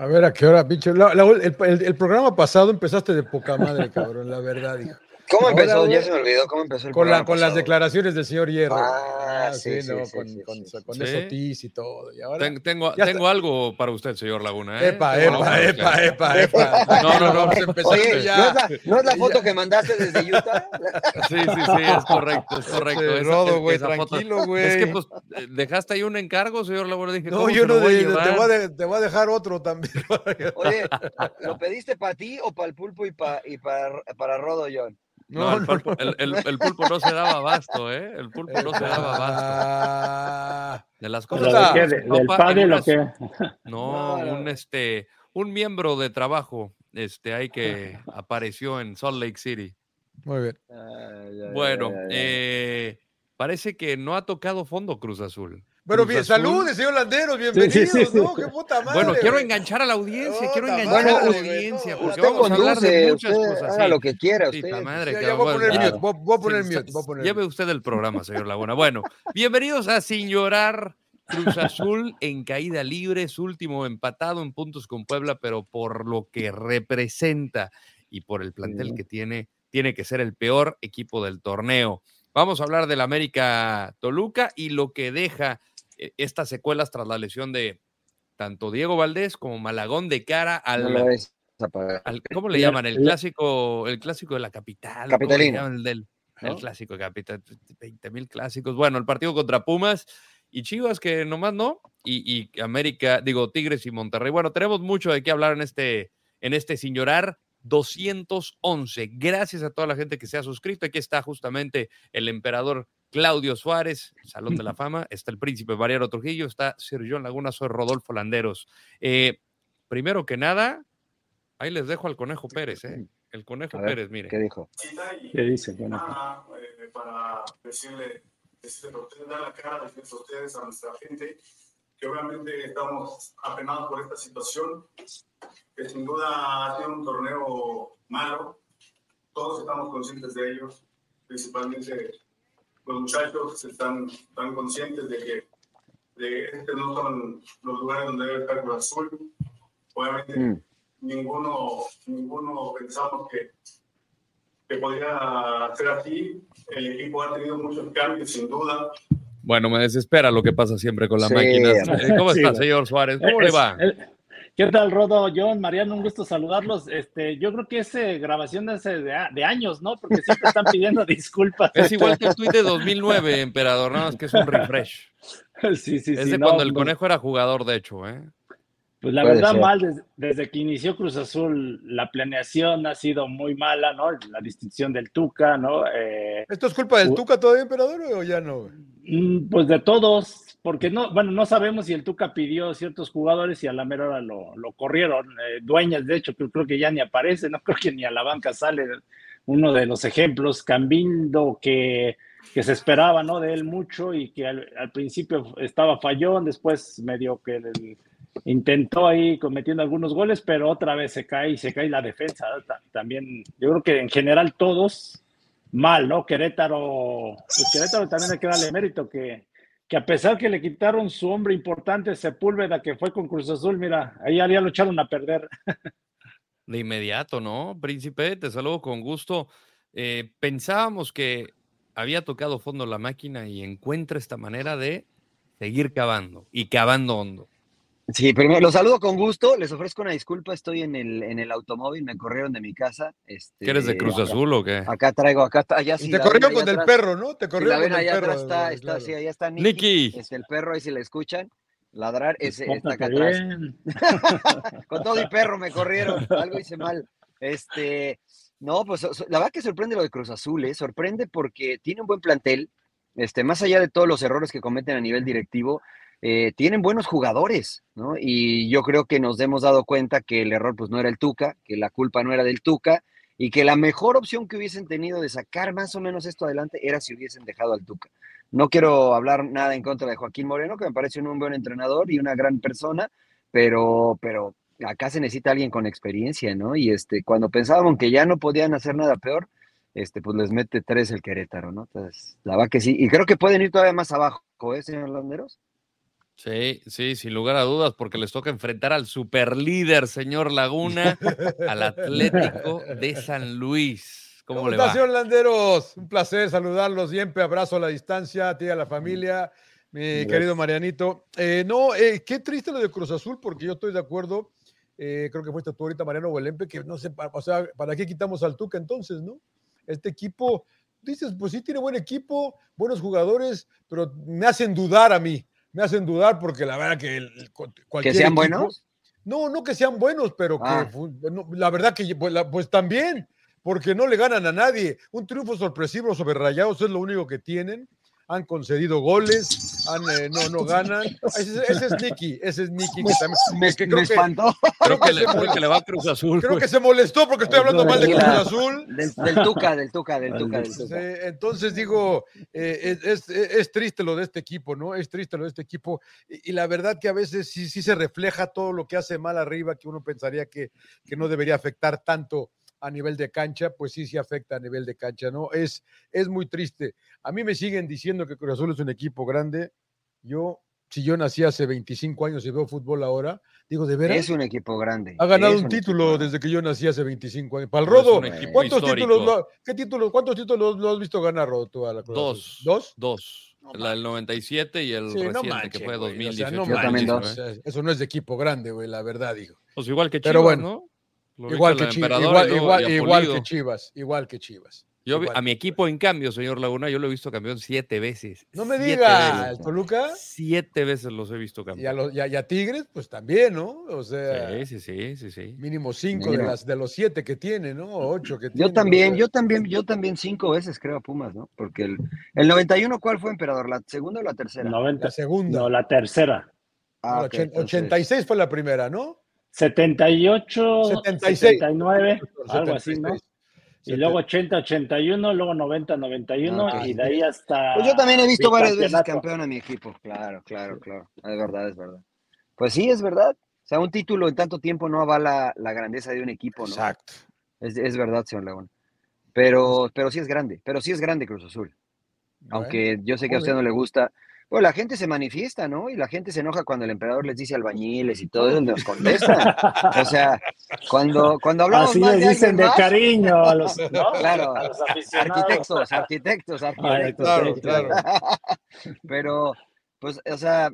A ver, ¿a qué hora, el, el- el programa pasado empezaste de poca madre, cabrón, la verdad, hijo. ¿Cómo Ahora, empezó? güey, ya se me olvidó cómo empezó el Con, la, programa con las declaraciones del señor Hierro. Ah, sí, sí, ¿no? sí, con sí, con, sí, con sí. eso Tis y todo. Y ahora, Ten- tengo Ya tengo algo para usted, señor Laguna. ¿eh? epa, epa, epa, epa, epa. No, no, no. Empezando Oye, ya. ¿no es la, no es la foto que mandaste desde Utah? Sí, sí, sí, es correcto, es correcto. Esa- Rodo, es- güey, foto- tranquilo, güey. Es que, pues, eh, dejaste ahí un encargo, señor Laguna. Dije, No, ¿cómo yo no voy de- te, voy a de- te voy a dejar otro también. Oye, ¿lo pediste para ti o para el pulpo y, pa- y para, para Rodo, John? No, No, el, no, pulpo, el- el- el pulpo no se daba abasto, ¿eh? El pulpo no se daba abasto. Ah, De las ¿Cómo cosas que ¿De- ¿Del topa en pádel o unas- qué? No, No, no. un este, un miembro de trabajo, este, ahí que apareció en Salt Lake City. muy bien. Bueno, eh, parece que no ha tocado fondo Cruz Azul. Bueno, Cruz bien, saludos, señor Landeros, bienvenidos, sí, sí. ¿no? Qué puta madre. Bueno, quiero enganchar a la audiencia, quiero madre, enganchar a la audiencia, no, porque vamos a hablar de conduce, muchas usted cosas. haga sí. lo que quiera, Sí, usted. ta madre, que voy a poner ya- mute, voy, a poner Sí, mute, voy a poner Lleve usted el programa, señor Laguna. Bueno, bienvenidos a Sin Llorar. Cruz Azul en caída libre, su último empatado en puntos con Puebla, pero por lo que representa y por el plantel Sí. que tiene, tiene que ser el peor equipo del torneo. Vamos a hablar del América Toluca y lo que deja eh, estas secuelas tras la lesión de tanto Diego Valdés como Malagón de cara al, No ¿cómo le La- llaman? El clásico, el clásico de la capital. ¿cómo le Capitalino, llaman? El del el clásico capital, 20 mil clásicos. Bueno, el partido contra Pumas y Chivas que nomás no, y, y América, digo, Tigres y Monterrey. Bueno, tenemos mucho de qué hablar en este, en este sin llorar. 211. Gracias a toda la gente que se ha suscrito. Aquí está justamente el emperador Claudio Suárez, Salón de la Fama. Está el príncipe Mariano Trujillo. Está Sir John Laguna. Soy Rodolfo Landeros. Eh, primero que nada, ahí les dejo al Conejo Pérez. ¿eh? El Conejo ver, Pérez, mire. ¿Qué dijo? ¿Qué dice? Bueno, nada, eh, para decirle, dar la cara, decirles a ustedes, a nuestra gente, que obviamente estamos apenados por esta situación, que sin duda ha sido un torneo malo, todos estamos conscientes de ello, principalmente los muchachos están, están conscientes de que de este no son los lugares donde debe estar Cruz Azul, obviamente Mm. ninguno, ninguno pensamos que, que podría ser así. El equipo ha tenido muchos cambios, sin duda. Bueno, me desespera lo que pasa siempre con la Sí, máquina. hombre. Eh, ¿Cómo está, señor Suárez? ¿Cómo le Es- va? es- ¿Qué tal, Rodo, John, Mariano? Un gusto saludarlos. Este, yo creo que es eh, grabación de, hace de, de años, ¿no? Porque siempre están pidiendo disculpas. Es igual que el tuit de 2009, emperador, nada más que es un refresh. Sí, sí, Es sí. de no, cuando el pues, conejo era jugador, de hecho, ¿eh? Pues la Puede verdad, ser. mal, des- desde, que inició Cruz Azul, la planeación ha sido muy mala, ¿no? La distinción del Tuca, ¿no? Eh, ¿Esto es culpa del Tuca todavía, emperador, o ya no? Mm, Pues de todos, porque no, bueno, no sabemos si el Tuca pidió ciertos jugadores y a la mera hora lo, corrieron. Eh, Dueñas, de hecho, creo, creo que ya ni aparece, no creo que ni a la banca sale uno de los ejemplos. Cambindo, que, que se esperaba, ¿no? De él mucho y que al, principio estaba fallón, después medio que intentó ahí cometiendo algunos goles, pero otra vez se cae y se cae la defensa. También, yo creo que en general todos mal, ¿no? Querétaro, pues Querétaro también hay que darle mérito que, que a pesar que le quitaron su hombre importante, Sepúlveda, que fue con Cruz Azul, mira, ahí ya lo echaron a perder. De inmediato, ¿no? Príncipe, te saludo con gusto. Eh, pensábamos que había tocado fondo la máquina y encuentra esta manera de seguir cavando y cavando hondo. Sí, primero los saludo con gusto, les ofrezco una disculpa, estoy en el, en el automóvil, me corrieron de mi casa. Este, ¿Que eres de Cruz Azul o qué? Acá traigo, acá está, allá Y sí. te corrieron con el atrás. perro, ¿no? Te Si corrieron la ven con el allá perro. atrás está, güey, está, claro. sí, allá está Nicky. Nicky. Este, el perro ahí si le escuchan, ladrar, ese está acá atrás. Con todo y perro me corrieron, algo hice mal. Este, no, pues la verdad que sorprende lo de Cruz Azul, ¿eh? sorprende porque tiene un buen plantel, este, más allá de todos los errores que cometen a nivel directivo, eh, tienen buenos jugadores, ¿no? Y yo creo que nos hemos dado cuenta que el error pues no era el Tuca, que la culpa no era del Tuca y que la mejor opción que hubiesen tenido de sacar más o menos esto adelante era si hubiesen dejado al Tuca. No quiero hablar nada en contra de Joaquín Moreno, que me parece un buen entrenador y una gran persona, pero, pero acá se necesita alguien con experiencia, ¿no? Y este, cuando pensábamos que ya no podían hacer nada peor, este, pues les mete tres el Querétaro, ¿no? Entonces, la va que sí. Y creo que pueden ir todavía más abajo, ¿eh, señor Landeros? Sí, sí, sin lugar a dudas, porque les toca enfrentar al superlíder, señor Laguna, al Atlético de San Luis. ¿Cómo, ¿Cómo le va? Landeros? Un placer saludarlos siempre. Abrazo a la distancia, a ti y a la familia, mi querido Marianito. Eh, no, eh, qué triste lo de Cruz Azul, porque yo estoy de acuerdo. eh, creo que fuiste tú ahorita, Mariano Huelempe, que no sé, o sea, ¿para qué quitamos al Tuca entonces, no? Este equipo, dices, pues sí tiene buen equipo, buenos jugadores, pero me hacen dudar a mí. Me hacen dudar porque la verdad que el- el- cualquier ¿Que sean equipo- buenos? no, no que sean buenos, pero que Ah. no, la verdad que pues, la- pues también, porque no le ganan a nadie. Un triunfo sorpresivo sobre Rayados es lo único que tienen. Han concedido goles, han, eh, no, no ganan. Ese, ese es Nicky, ese es Nicky que también. Me, que me creo, que, espantó. Creo que, le, creo molestó. que le va a Cruz Azul. creo que se molestó porque estoy hablando mal de Cruz. Azul. Del, del Tuca, del Tuca, del Tuca, del Tuca. entonces digo, eh, es, es- es triste lo de este equipo, ¿no? Es triste lo de este equipo. Y, y la verdad que a veces sí, sí se refleja todo lo que hace mal arriba, que uno pensaría que, que no debería afectar tanto a nivel de cancha, pues sí, sí afecta a nivel de cancha, ¿no? Es, es muy triste. A mí me siguen diciendo que Cruz Azul es un equipo grande. Yo, si yo nací hace 25 años y veo fútbol ahora, digo, ¿de veras? Es un equipo grande. Ha ganado es un equipo título grande. desde que yo nací hace 25 años. Para el Rodo, un ¿cuántos histórico. títulos, lo- ¿qué títulos, cuántos títulos lo has visto ganar, Rodo, tú a la Cruz Azul? Dos. ¿Dos? Dos. No la del 97 y el Sí, no reciente, manches, que fue güey, o 2018. sea, no dos. o sea, eso no es de equipo grande, güey, la verdad, digo. Pues igual que Chivas, Pero bueno, ¿no? Igual que, Chivas, igual, que Chivas, igual que Chivas. Yo igual. a mi equipo, en cambio, señor Laguna, yo lo he visto campeón siete veces. No me Siete diga, veces. el Toluca Siete veces los he visto y a, campeón. los, y a- y a Tigres, pues también, ¿no? O sea, Sí, sí, sí, sí, sí. mínimo cinco de, las, de los siete que tiene, ¿no? O Ocho que tiene. Yo también, yo también, yo también cinco veces creo a Pumas, ¿no? Porque el, el 91, ¿cuál fue, emperador? ¿La segunda o la tercera? 90. La segunda. No, la tercera. Ah, No, ok, ochen- entonces- 86 fue la primera, ¿no? 78, 76. 79, algo así, ¿no? 76. Y luego 80, 81, luego 90, 91, Ah, y de ahí hasta. Pues yo también he visto varias veces campeón a mi equipo. Claro, claro, claro. Es verdad, es verdad. Pues sí, es verdad. O sea, un título en tanto tiempo no avala la grandeza de un equipo, ¿no? Exacto. Es, es verdad, señor Laguna. Pero, pero sí es grande, pero sí es grande Cruz Azul. Aunque yo sé que a usted no le gusta. Pues la gente se manifiesta, ¿no? Y la gente se enoja cuando el emperador les dice albañiles y todo eso, nos contestan. O sea, cuando, cuando hablamos Así más les dicen de más, cariño a los, ¿no? Claro. a los aficionados. arquitectos, arquitectos, arquitectos. Claro, claro. Pero, pues, o sea,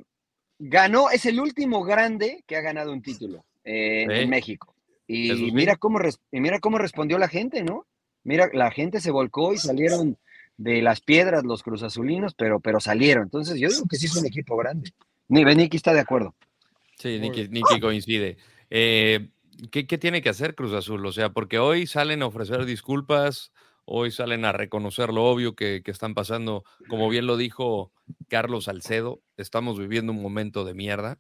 ganó, es el último grande que ha ganado un título eh, Sí. en México. Y mira cómo y mira cómo respondió la gente, ¿no? Mira, la gente se volcó y salieron de las piedras los cruzazulinos, pero, pero salieron. Entonces, yo digo que sí es un equipo grande. Ni Beniki está de acuerdo. Sí, Nicky, Nicky coincide. Eh, ¿qué, qué tiene que hacer Cruz Azul? O sea, porque hoy salen a ofrecer disculpas, hoy salen a reconocer lo obvio que, que están pasando. Como bien lo dijo Carlos Salcedo, estamos viviendo un momento de mierda.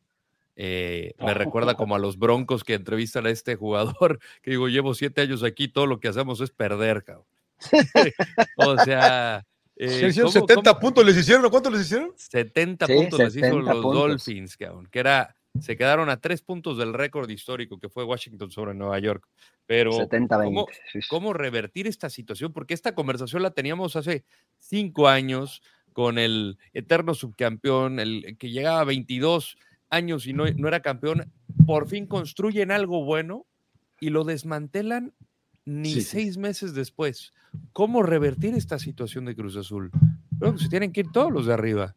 Eh, me recuerda como a los broncos que entrevistan a este jugador, que digo, llevo siete años aquí, todo lo que hacemos es perder, cabrón. o sea... eh, Se hicieron ¿cómo- 70 cómo- puntos, ¿les hicieron? ¿Cuántos les hicieron? 70 Sí, puntos les hizo 70 los puntos. Dolphins, cabrón, que era, se quedaron a tres puntos del récord histórico que fue Washington sobre Nueva York. Pero, 70-20. ¿cómo, Sí, sí. cómo revertir esta situación? Porque esta conversación la teníamos hace cinco años con el eterno subcampeón, el que llegaba a 22 años y no, no era campeón. Por fin construyen algo bueno y lo desmantelan ni Sí, sí. seis meses después. ¿Cómo revertir esta situación de Cruz Azul? Creo que se tienen que ir todos los de arriba.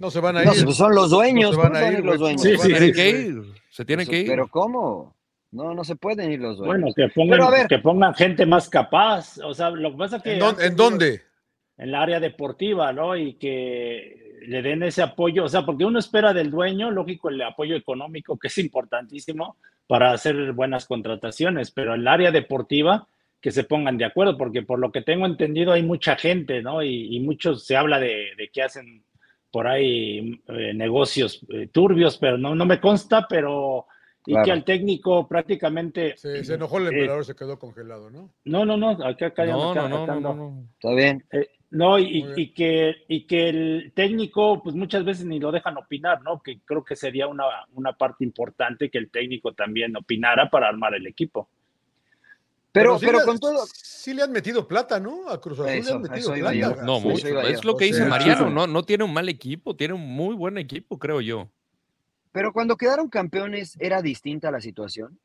No se van a ir. No, pues son los dueños, se ¿cómo van a se van a ir, ir los dueños? ¿cómo Sí, se ir, tienen que ir. Se tienen que ir. Pero ¿cómo? No, no se pueden ir los dueños. Bueno, que pongan, Pero a ver. que pongan gente más capaz. O sea, lo que pasa es que. ¿En, dónde- en dónde? En el área deportiva, ¿no? Y que le den ese apoyo. O sea, porque uno espera del dueño, lógico, el apoyo económico, que es importantísimo para hacer buenas contrataciones, pero el área deportiva, que se pongan de acuerdo, porque por lo que tengo entendido hay mucha gente, ¿no? Y, y muchos se habla de, de que hacen por ahí eh, negocios eh, turbios, pero no, no me consta, pero y Claro. que al técnico prácticamente Se, se enojó el eh, emperador, se quedó congelado, ¿no? no, no, no, acá, acá, No, acá- no, no, acá no, ando. no, no. Está bien. Eh, no, y, que, y que el técnico, pues muchas veces ni lo dejan opinar, ¿no? Que creo que sería una, una parte importante que el técnico también opinara para armar el equipo. Pero, sí pero le- con todo. Sí le han metido plata, ¿no? A Cruz Azul le han metido plata. yo. No, Sí, mucho. Es lo que O dice sea, Mariano. No, no tiene un mal equipo, tiene un muy buen equipo, creo yo. Pero cuando quedaron campeones, ¿era distinta la situación?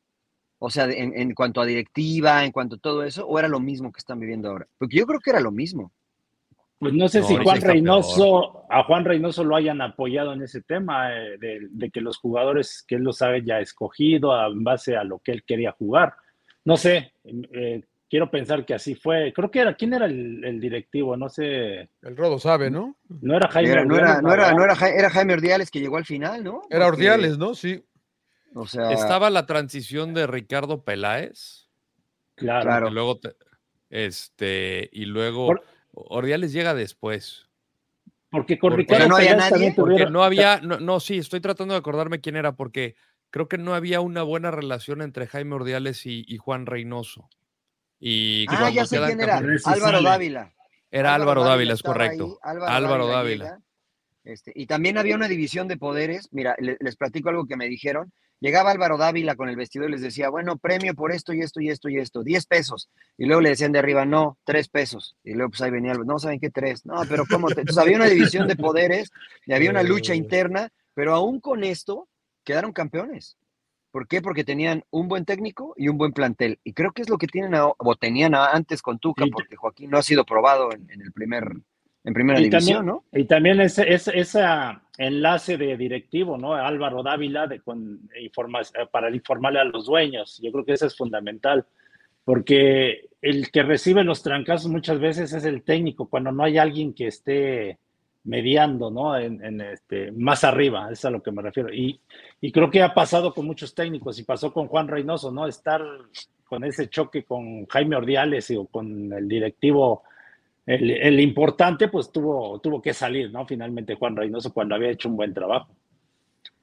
O sea, en, en cuanto a directiva, en cuanto a todo eso, ¿o era lo mismo que están viviendo ahora? Porque yo creo que era lo mismo. Pues no sé No, si Juan Reynoso, a Juan Reynoso lo hayan apoyado en ese tema eh, de, de que los jugadores que él los ha ya escogido a- en base a lo que él quería jugar. No sé, eh, quiero pensar que así fue. Creo que era, ¿quién era el, el directivo? No sé, El Rodo sabe, ¿no? no era Jaime. Era- no, era, Ordiales, no, era, no era, Ja- era Jaime Ordiales que llegó al final, ¿no? Era Porque, Ordiales, ¿no? Sí. O sea, Estaba la transición de Ricardo Peláez, Claro. Claro. que luego te- este, y luego Por- Ordiales llega después. Porque con Porque Ricardo no había Peláez nadie, Porque no había, no, no, sí, estoy tratando de acordarme quién era, porque creo que no había una buena relación entre Jaime Ordiales y, y Juan Reynoso. Y ah, ya sé quién era. Álvaro. Dávila. Era Álvaro Dávila, es correcto. ahí, Álvaro, Álvaro Dávila. Este, y también había una división de poderes. Mira, le- les platico algo que me dijeron. Llegaba Álvaro Dávila con el vestido y les decía, bueno, premio por esto y esto y esto y esto, 10 pesos. Y luego le decían de arriba, no, 3 pesos. Y luego pues ahí venía, no, ¿saben qué? 3. No, pero ¿cómo? te-?" Entonces había una división de poderes y había una lucha Eh. interna, pero aún con esto quedaron campeones. ¿Por qué? Porque tenían un buen técnico y un buen plantel. Y creo que es lo que tienen a- o tenían a- antes con Tuca, porque Joaquín no ha sido probado en, en el primer, en primera Y división, también, ¿no? y también ese, ese, ese enlace de directivo, ¿no? Álvaro Dávila de, con, informa- para informarle a los dueños. Yo creo que eso es fundamental, porque el que recibe los trancazos muchas veces es el técnico, cuando no hay alguien que esté mediando, ¿no? En, en este, más arriba, es a lo que me refiero. Y, y creo que ha pasado con muchos técnicos y pasó con Juan Reynoso, ¿no? Estar con ese choque con Jaime Ordiales y, o con el directivo el, el importante pues tuvo, tuvo que salir, ¿no? Finalmente Juan Reynoso cuando había hecho un buen trabajo.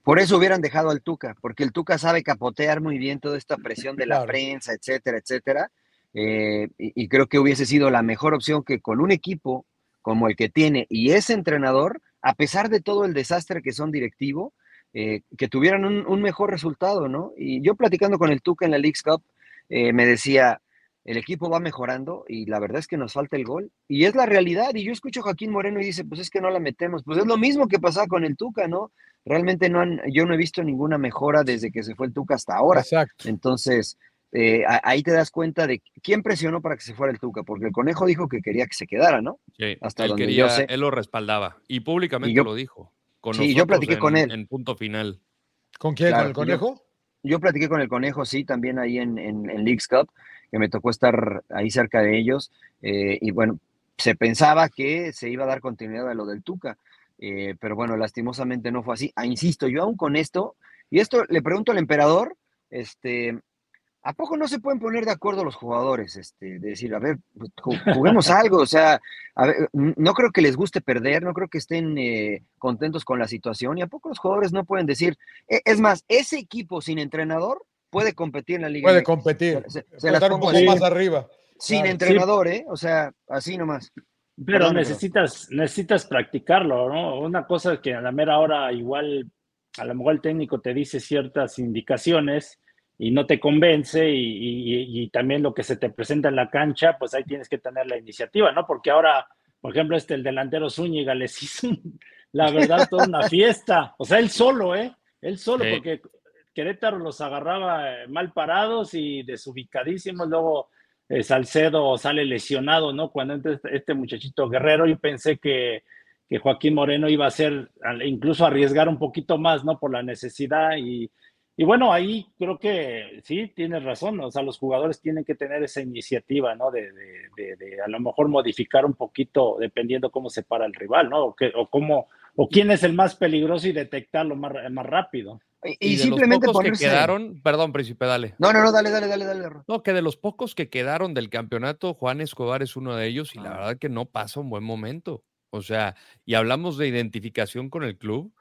Por eso hubieran dejado al Tuca, porque el Tuca sabe capotear muy bien toda esta presión de la Claro. prensa, etcétera, etcétera. Eh, y, y creo que hubiese sido la mejor opción que con un equipo como el que tiene y ese entrenador, a pesar de todo el desastre que son directivo, eh, que tuvieran un, un mejor resultado, ¿no? Y yo platicando con el Tuca en la League's Cup, eh, me decía, el equipo va mejorando y la verdad es que nos falta el gol. Y es la realidad. Y yo escucho a Joaquín Moreno y dice, pues es que no la metemos. Pues es lo mismo que pasaba con el Tuca, ¿no? Realmente no han, yo no he visto ninguna mejora desde que se fue el Tuca hasta ahora. Exacto. Entonces, eh, ahí te das cuenta de quién presionó para que se fuera el Tuca, porque el conejo dijo que quería que se quedara, ¿no? Sí, Hasta él donde quería, yo sé. él lo respaldaba y públicamente Y yo- lo dijo. Con Sí, yo platiqué en- con él. En punto final. ¿Con quién? Claro, ¿Con el yo- conejo? Yo platiqué con el conejo, sí, también ahí en, en, en Leagues Cup, que me tocó estar ahí cerca de ellos. eh, y bueno, se pensaba que se iba a dar continuidad a lo del Tuca, eh, pero bueno, lastimosamente no fue así. Ah, insisto, yo aún con esto, y esto le pregunto al emperador, este, ¿a poco no se pueden poner de acuerdo los jugadores? Este, de decir, a ver, pues, ju- juguemos algo, o sea, a ver, n- no creo que les guste perder, no creo que estén eh, contentos con la situación, y a poco los jugadores no pueden decir, e- es más, ese equipo sin entrenador puede competir en la Liga Puede MX. competir. Se- se las estar un pongo poco así. más arriba. Sin claro. entrenador, ¿eh? O sea, así nomás. Pero Perdón, necesitas, necesitas practicarlo, ¿no? Una cosa que a la mera hora igual, a lo mejor el técnico te dice ciertas indicaciones y no te convence y, y- y también lo que se te presenta en la cancha, pues ahí tienes que tener la iniciativa, ¿no? Porque ahora, por ejemplo, este, el delantero Zúñiga les hizo, la verdad, toda una fiesta. O sea, él solo, ¿eh? Él solo, Sí. porque Querétaro los agarraba eh, mal parados y desubicadísimos, luego eh, Salcedo sale lesionado, ¿no? Cuando entra este, este muchachito Guerrero, yo pensé que, que Joaquín Moreno iba a ser, incluso arriesgar un poquito más, ¿no? Por la necesidad y, bueno, ahí creo que sí, tienes razón, o sea, los jugadores tienen que tener esa iniciativa, ¿no? De, a lo mejor modificar un poquito dependiendo cómo se para el rival, ¿no? O, cómo, o quién es el más peligroso y detectarlo más, más rápido. Y, Y, y de simplemente los pocos ponerse. que quedaron, perdón, príncipe, dale. No, no, no, dale, dale, dale, dale. No, que de los pocos que quedaron del campeonato, Juan Escobar es uno de ellos y la Ah. verdad que no pasa un buen momento. O sea, y hablamos de identificación con el club,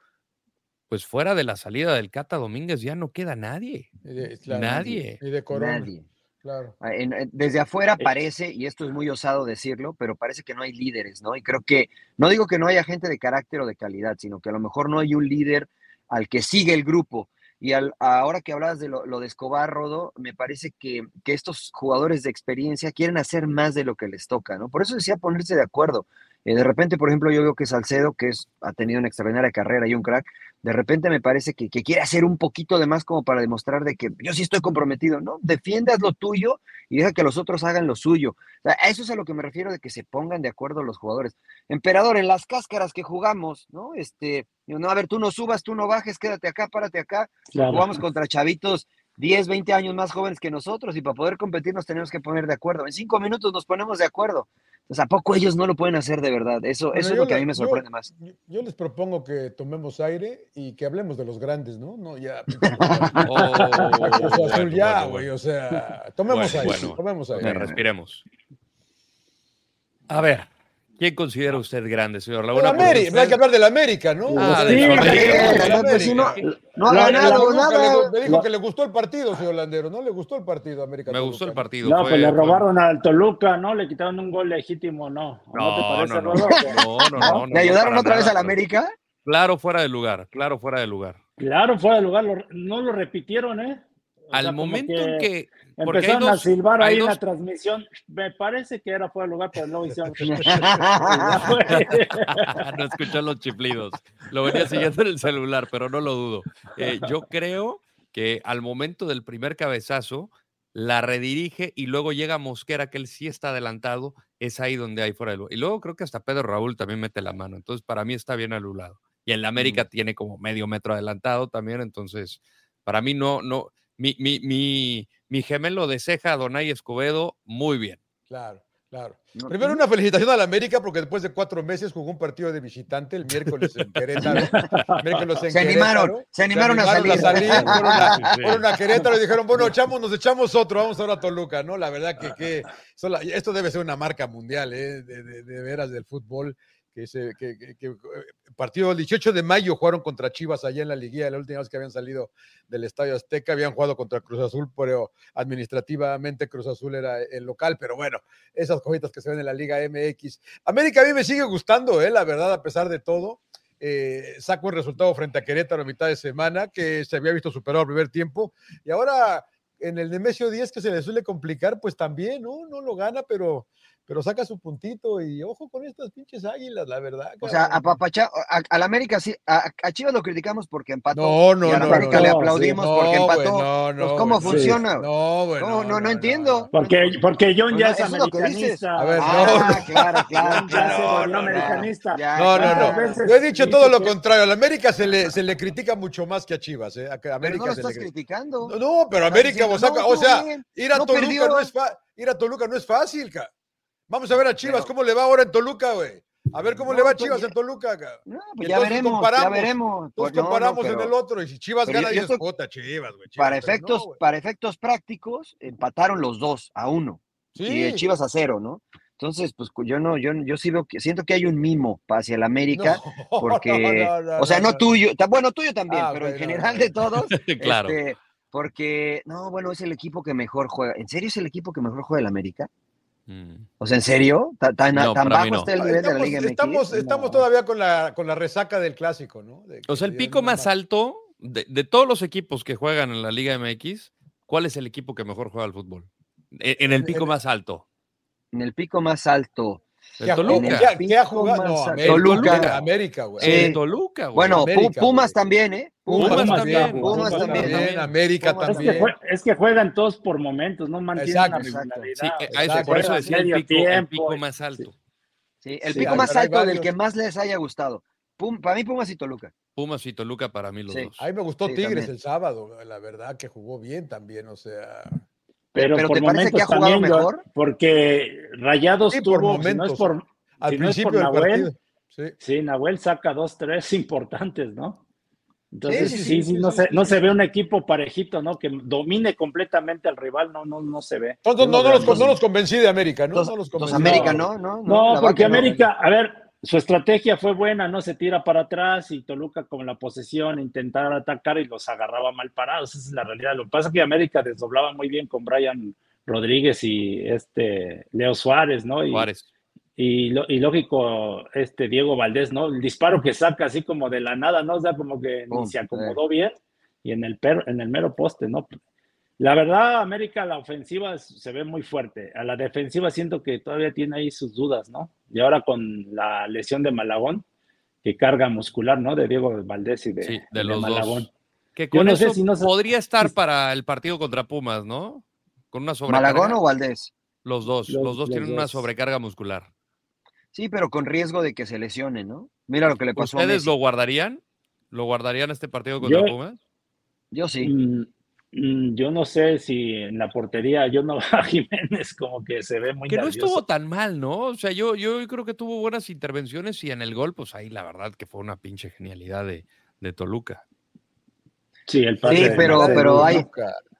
pues fuera de la salida del Cata Domínguez ya no queda nadie. Y de- claro, Nadie. Y de Corona. Nadie. Claro. Ah, desde afuera Eh. parece, y esto es muy osado decirlo, pero parece que no hay líderes, ¿no? Y creo que, no digo que no haya gente de carácter o de calidad, sino que a lo mejor no hay un líder al que sigue el grupo. Y al, ahora que hablabas de lo, lo de Escobar, Rodo, me parece que, que estos jugadores de experiencia quieren hacer más de lo que les toca, ¿no? Por eso decía ponerse de acuerdo. Eh, de repente, por ejemplo, yo veo que Salcedo, que es, ha tenido una extraordinaria carrera y un crack, de repente me parece que, que quiere hacer un poquito de más como para demostrar de que yo sí estoy comprometido, ¿no? Defiendas lo tuyo y deja que los otros hagan lo suyo. O sea, a eso es a lo que me refiero de que se pongan de acuerdo los jugadores. Emperador, en las cáscaras que jugamos, ¿no? Este, no, a ver, tú no subas, tú no bajes, quédate acá, párate acá. Claro. Jugamos contra chavitos 10, 20 años más jóvenes que nosotros y para poder competir nos tenemos que poner de acuerdo. En cinco minutos nos ponemos de acuerdo. Entonces, ¿a poco ellos no lo pueden hacer de verdad? Eso, Bueno, eso es lo que a mí me yo- sorprende más. Yo, les propongo que tomemos aire y que hablemos de los grandes, ¿no? No, ya. Oh, Cruz Azul bueno, ya, bueno, güey. bueno. O sea, tomemos Bueno, aire. bueno. Tomemos aire. Respiremos. A ver, ¿quién considera usted grande, señor Laguna? América, usted- hay que hablar del América, ¿no? Ah, O sea, del del América. del Eh, pues, no, no ha La- ganado Me dijo que nada. le- me dijo que le gustó el partido, señor Landero. ¿No le gustó el partido América? Me gustó el ¿no? partido. No, fue- pues le fue- robaron al Toluca, ¿no? Le quitaron un gol legítimo, ¿no? ¿O No, te parece, no, no, no, no, no, no, ¿Le ayudaron otra vez nada, a la pero- América? Claro, fuera de lugar, claro, fuera de lugar. Claro, fuera de lugar, no lo repitieron, ¿eh? O Al momento en que. Empezaron a silbar ahí en la transmisión. Me parece que era fuera de lugar, pero luego hicieron. no escuchó los chiflidos. Lo venía siguiendo en el celular, pero no lo dudo. Eh, yo creo que al momento del primer cabezazo, la redirige y luego llega Mosquera, que él sí está adelantado, es ahí donde hay fuera de lugar. Y luego creo que hasta Pedro Raúl también mete la mano. Entonces, para mí está bien anulado. Y en la América tiene como medio metro adelantado también. Entonces, para mí no, no. Mi, mi, mi, mi gemelo de ceja, Donay Escobedo, muy bien. Claro, claro. Primero una felicitación a la América porque después de cuatro meses jugó un partido de visitante el miércoles en Querétaro. Miércoles en Se animaron, Querétaro. se animaron a salir. fueron, a, Sí. fueron a Querétaro y dijeron, bueno, echamos, nos echamos otro, vamos ahora a Toluca, ¿no? La verdad que, que eso la- esto debe ser una marca mundial, ¿eh? De, de- de veras del fútbol. Que, se, que, que- que, partido el 18 de mayo jugaron contra Chivas allá en la liguilla, la última vez que habían salido del Estadio Azteca, habían jugado contra Cruz Azul, pero administrativamente Cruz Azul era el local, pero bueno, esas cositas que se ven en la Liga MX. América a mí me sigue gustando, ¿eh? la verdad, a pesar de todo. Eh, saca un resultado frente a Querétaro a mitad de semana, que se había visto superado al primer tiempo, y ahora en el Nemesio 10 que se le suele complicar, pues también, ¿no? No lo gana, pero, pero saca su puntito y ojo con estas pinches águilas, la verdad. O sea, a. Papacha, a, a la América sí, a, a Chivas lo criticamos porque empató. No, no, y a la no, América no, le no, aplaudimos No, porque empató. no, no, Pues, ¿Cómo funciona? No, güey, No, no, no entiendo. Porque, porque John Pues ya no, es eso es lo que dices. americanista. A ver, Ah, no, claro, claro, claro. volvió americanista. Ya, No, no, ¿Cuántas no. Yo he dicho todo lo contrario. A la América se le, se le critica mucho más que a Chivas. ¿eh? Pero América no lo se estás le criticando. No, no, pero América, o sea, no, ir a no Toluca no es fa- ir a Toluca no es fácil, ca. Vamos a ver a Chivas Pero- cómo le va ahora en Toluca, güey. A ver cómo No, le va a pues Chivas ya- en Toluca, ca. No, pues ya veremos, ya comparamos, veremos. Entonces Pues no, no, comparamos en el otro y si Chivas gana, dices, puta, Chivas, güey. Chivas", para efectos, güey. para efectos prácticos, empataron los dos a uno. Y Sí. Chivas a cero, ¿no? Entonces, pues yo no, yo, yo sí veo que siento que hay un mimo hacia el América, No, porque, no, no, o sea, no, tuyo, bueno, tuyo también, Ah, pero en general de todos, claro. este, porque, no, bueno, es el equipo que mejor juega. ¿En serio es el equipo que mejor juega el América? Mm. O sea, ¿en serio? ¿Tan, tan, No, tan para mí bajo no. está el nivel de la Estamos, Liga MX? estamos, estamos No. todavía con la, con la resaca del clásico, ¿no? De O sea, el pico más alto de, de todos los equipos que juegan en la Liga MX, ¿cuál es el equipo que mejor juega al fútbol? E- En, el pico en- más alto. En el pico más alto. El ¿Qué ha- Toluca. qué ha- jugado? No. América, Toluca. América, güey. Sí. Toluca, güey. Bueno, América, Pumas güey. también, ¿eh? Pumas también, Pumas Pumas también. también, América Pumas Es que, también. es que juegan todos por momentos, no mantienen Exacto, exacto. regularidad. Sí, eh, a eso, Exacto. por eso decía el pico, el pico más alto. Sí, el Sí, pico hay- más hay alto del que más les haya gustado. Pum- para mí Pumas y Toluca. Pumas y Toluca para mí los Sí. dos. A mí me gustó Sí, Tigres también. el sábado, la verdad que jugó bien también, o sea. Pero, ¿Pero por te parece que momentos ha jugado también, mejor? porque Rayados Sí, por si no momentos. es por, Al si no es principio por Nahuel, partido. Sí. sí, Nahuel saca dos, tres importantes, ¿no? Entonces, Sí, sí, sí, sí, sí, sí, no, sí, se, no se ve un equipo parejito, ¿no? Que domine completamente al rival, no, no, no se ve. Entonces, no, no, los, los convencí de América, ¿no? Los, no los los convencí. América, No. ¿no? No, porque. América, a ver, su estrategia fue buena, no se tira para atrás y Toluca con la posesión intentar atacar y los agarraba mal parados, esa es la realidad. Lo que pasa es que América desdoblaba muy bien con Brian Rodríguez y este Leo Suárez, ¿no? Y, Juárez. y, lo- y lógico, este Diego Valdés, ¿no? El disparo que saca así como de la nada, ¿no? O sea, como que ni se acomodó bien. y en el, per, en el mero poste, ¿no? La verdad, América, la ofensiva se ve muy fuerte. A la defensiva siento que todavía tiene ahí sus dudas, ¿no? Y ahora con la lesión de Malagón, que carga muscular, ¿no? De Diego Valdés y de, Sí, de de los Malagón. dos. Que Yo con no sé eso si no se- podría estar para el partido contra Pumas, ¿no? Con una sobrecarga. ¿Malagón o Valdés? Los dos, Los- los, dos los tienen una sobrecarga muscular. Sí, pero con riesgo de que se lesione, ¿no? Mira lo que le pasó a ¿Ustedes Messi. lo guardarían? ¿Lo guardarían este partido contra Yo- Pumas? Yo sí. Mm, yo no sé si en la portería, yo no a Jiménez como que se ve muy Que no nervioso. estuvo tan mal, ¿no? O sea, yo, yo creo que tuvo buenas intervenciones y en el gol, pues ahí la verdad que fue una pinche genialidad de, de Toluca. Sí, el pase Sí, de pero- Marcelo, pero ¿no? hay-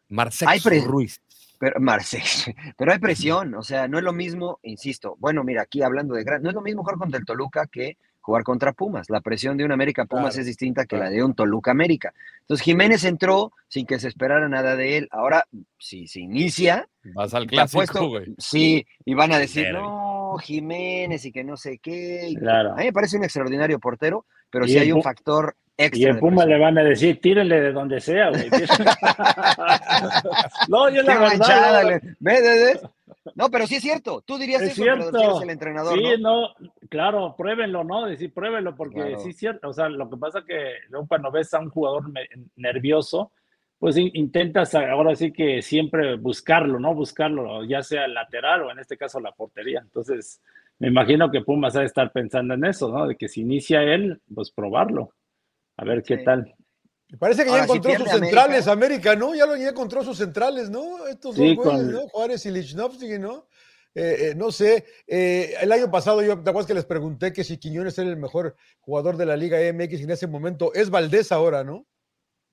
Marcelo Ruiz. Pero, Marce, pero hay presión, o sea, no es lo mismo, insisto. Bueno, mira, aquí hablando de gran, no es lo mismo jugar contra el Toluca que jugar contra Pumas. La presión de un América Pumas Claro, es distinta que la de un Toluca América. Entonces Jiménez entró sin que se esperara nada de él. Ahora, si se inicia, Vas al clásico, güey. sí, y van a decir, no, Jiménez y que no sé qué. y- Claro. A mí me parece un extraordinario portero, pero sí hay un factor extra. Y en Puma le van a decir, tírenle de donde sea, güey. no, yo la verdad. manchada, yo- le- ¿Ves, ves, ves? No, pero sí es cierto. Tú dirías Es eso, pero eres el entrenador, Sí, ¿no? no, claro, pruébenlo, ¿no? Decir, pruébenlo, porque Claro. sí es cierto. O sea, lo que pasa que luego cuando ves a un jugador nervioso, pues in- intentas ahora sí que siempre buscarlo, ¿no? Buscarlo, ya sea el lateral o en este caso la portería. Entonces, me imagino que Pumas ha de estar pensando en eso, ¿no? De que si inicia él, pues probarlo. A ver qué Sí. tal. Parece que Ahora, ya si encontró sus centrales, América, ¿no? Ya lo ya encontró sus centrales, ¿no? Estos Sí, dos güeyes, con- ¿no? Juárez y Lichnowsky, ¿no? Eh, eh, no sé, eh, el año pasado yo, ¿te acuerdas que les pregunté que si Quiñones era el mejor jugador de la Liga MX en ese momento? Es Valdés ahora, ¿no?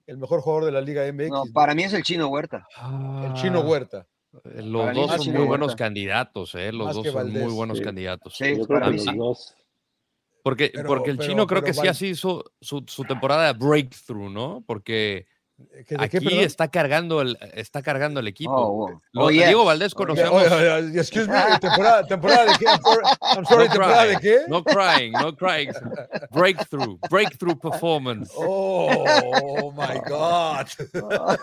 El mejor jugador de la Liga MX. No, ¿no? para mí es el chino Huerta. El chino Huerta. Los Para dos son muy buenos candidatos, ¿eh? Los Más dos son muy buenos sí. candidatos. Sí, Yo creo para que mí los sí. dos. Porque, Pero- porque el pero- chino creo que sí así hizo su, su temporada de breakthrough, ¿no? Porque ¿Que ¿De qué, aquí perdón? está cargando el, está cargando el equipo. Oh, wow. Lo- Oh, yes. Diego Valdés conocemos. oye, oye, excuse me, temporada, temporada de qué? I'm sorry, No temporada crying, de qué? No crying, no crying. Breakthrough, breakthrough performance. Oh, my God.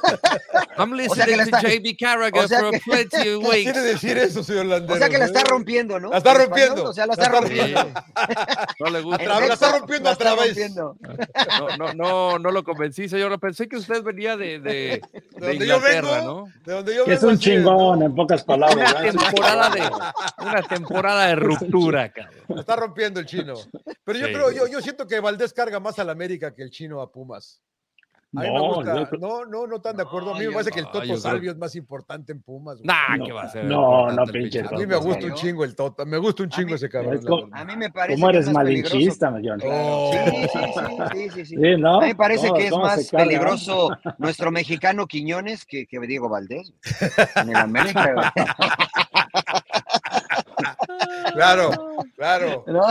I'm O sea que listening la to está- JB Carragher o sea for que- plenty of ¿Qué weeks. quiere decir eso, señor O Landeros? sea que la está eh? rompiendo, ¿no? La está rompiendo. O sea, la La está está rompiendo. No le gusta. A través- la está rompiendo la a está través. rompiendo. No, no, no, no lo convencí, señor. Pensé que usted venía de, de, de donde yo Inglaterra, vengo, ¿no? De donde yo Que es vengo, un chingón, en pocas palabras. Una temporada de, una temporada de ruptura, cabrón. La está rompiendo el chino. Pero yo Sí. creo, yo, yo siento que Valdés carga más al América que el chino a Pumas. A mí me No, gusta. yo creo- No, no, no tan de acuerdo. A mí me parece que el Toto creo- Salvio es más importante en Pumas. güey. Nah, No, ¿qué va a ser? no, no, pinche a mí me gusta un chingo el Toto. Me gusta un chingo mí- ese cabrón. Como-. A mí me parece ¿Cómo eres malinchista? Oh. Sí, sí, sí, sí, sí, sí. Sí, ¿no? A mí me parece ¿Cómo- que es más peligroso nuestro mexicano Quiñones que, que Diego Valdés en el América. güey. Claro, claro. ¿No?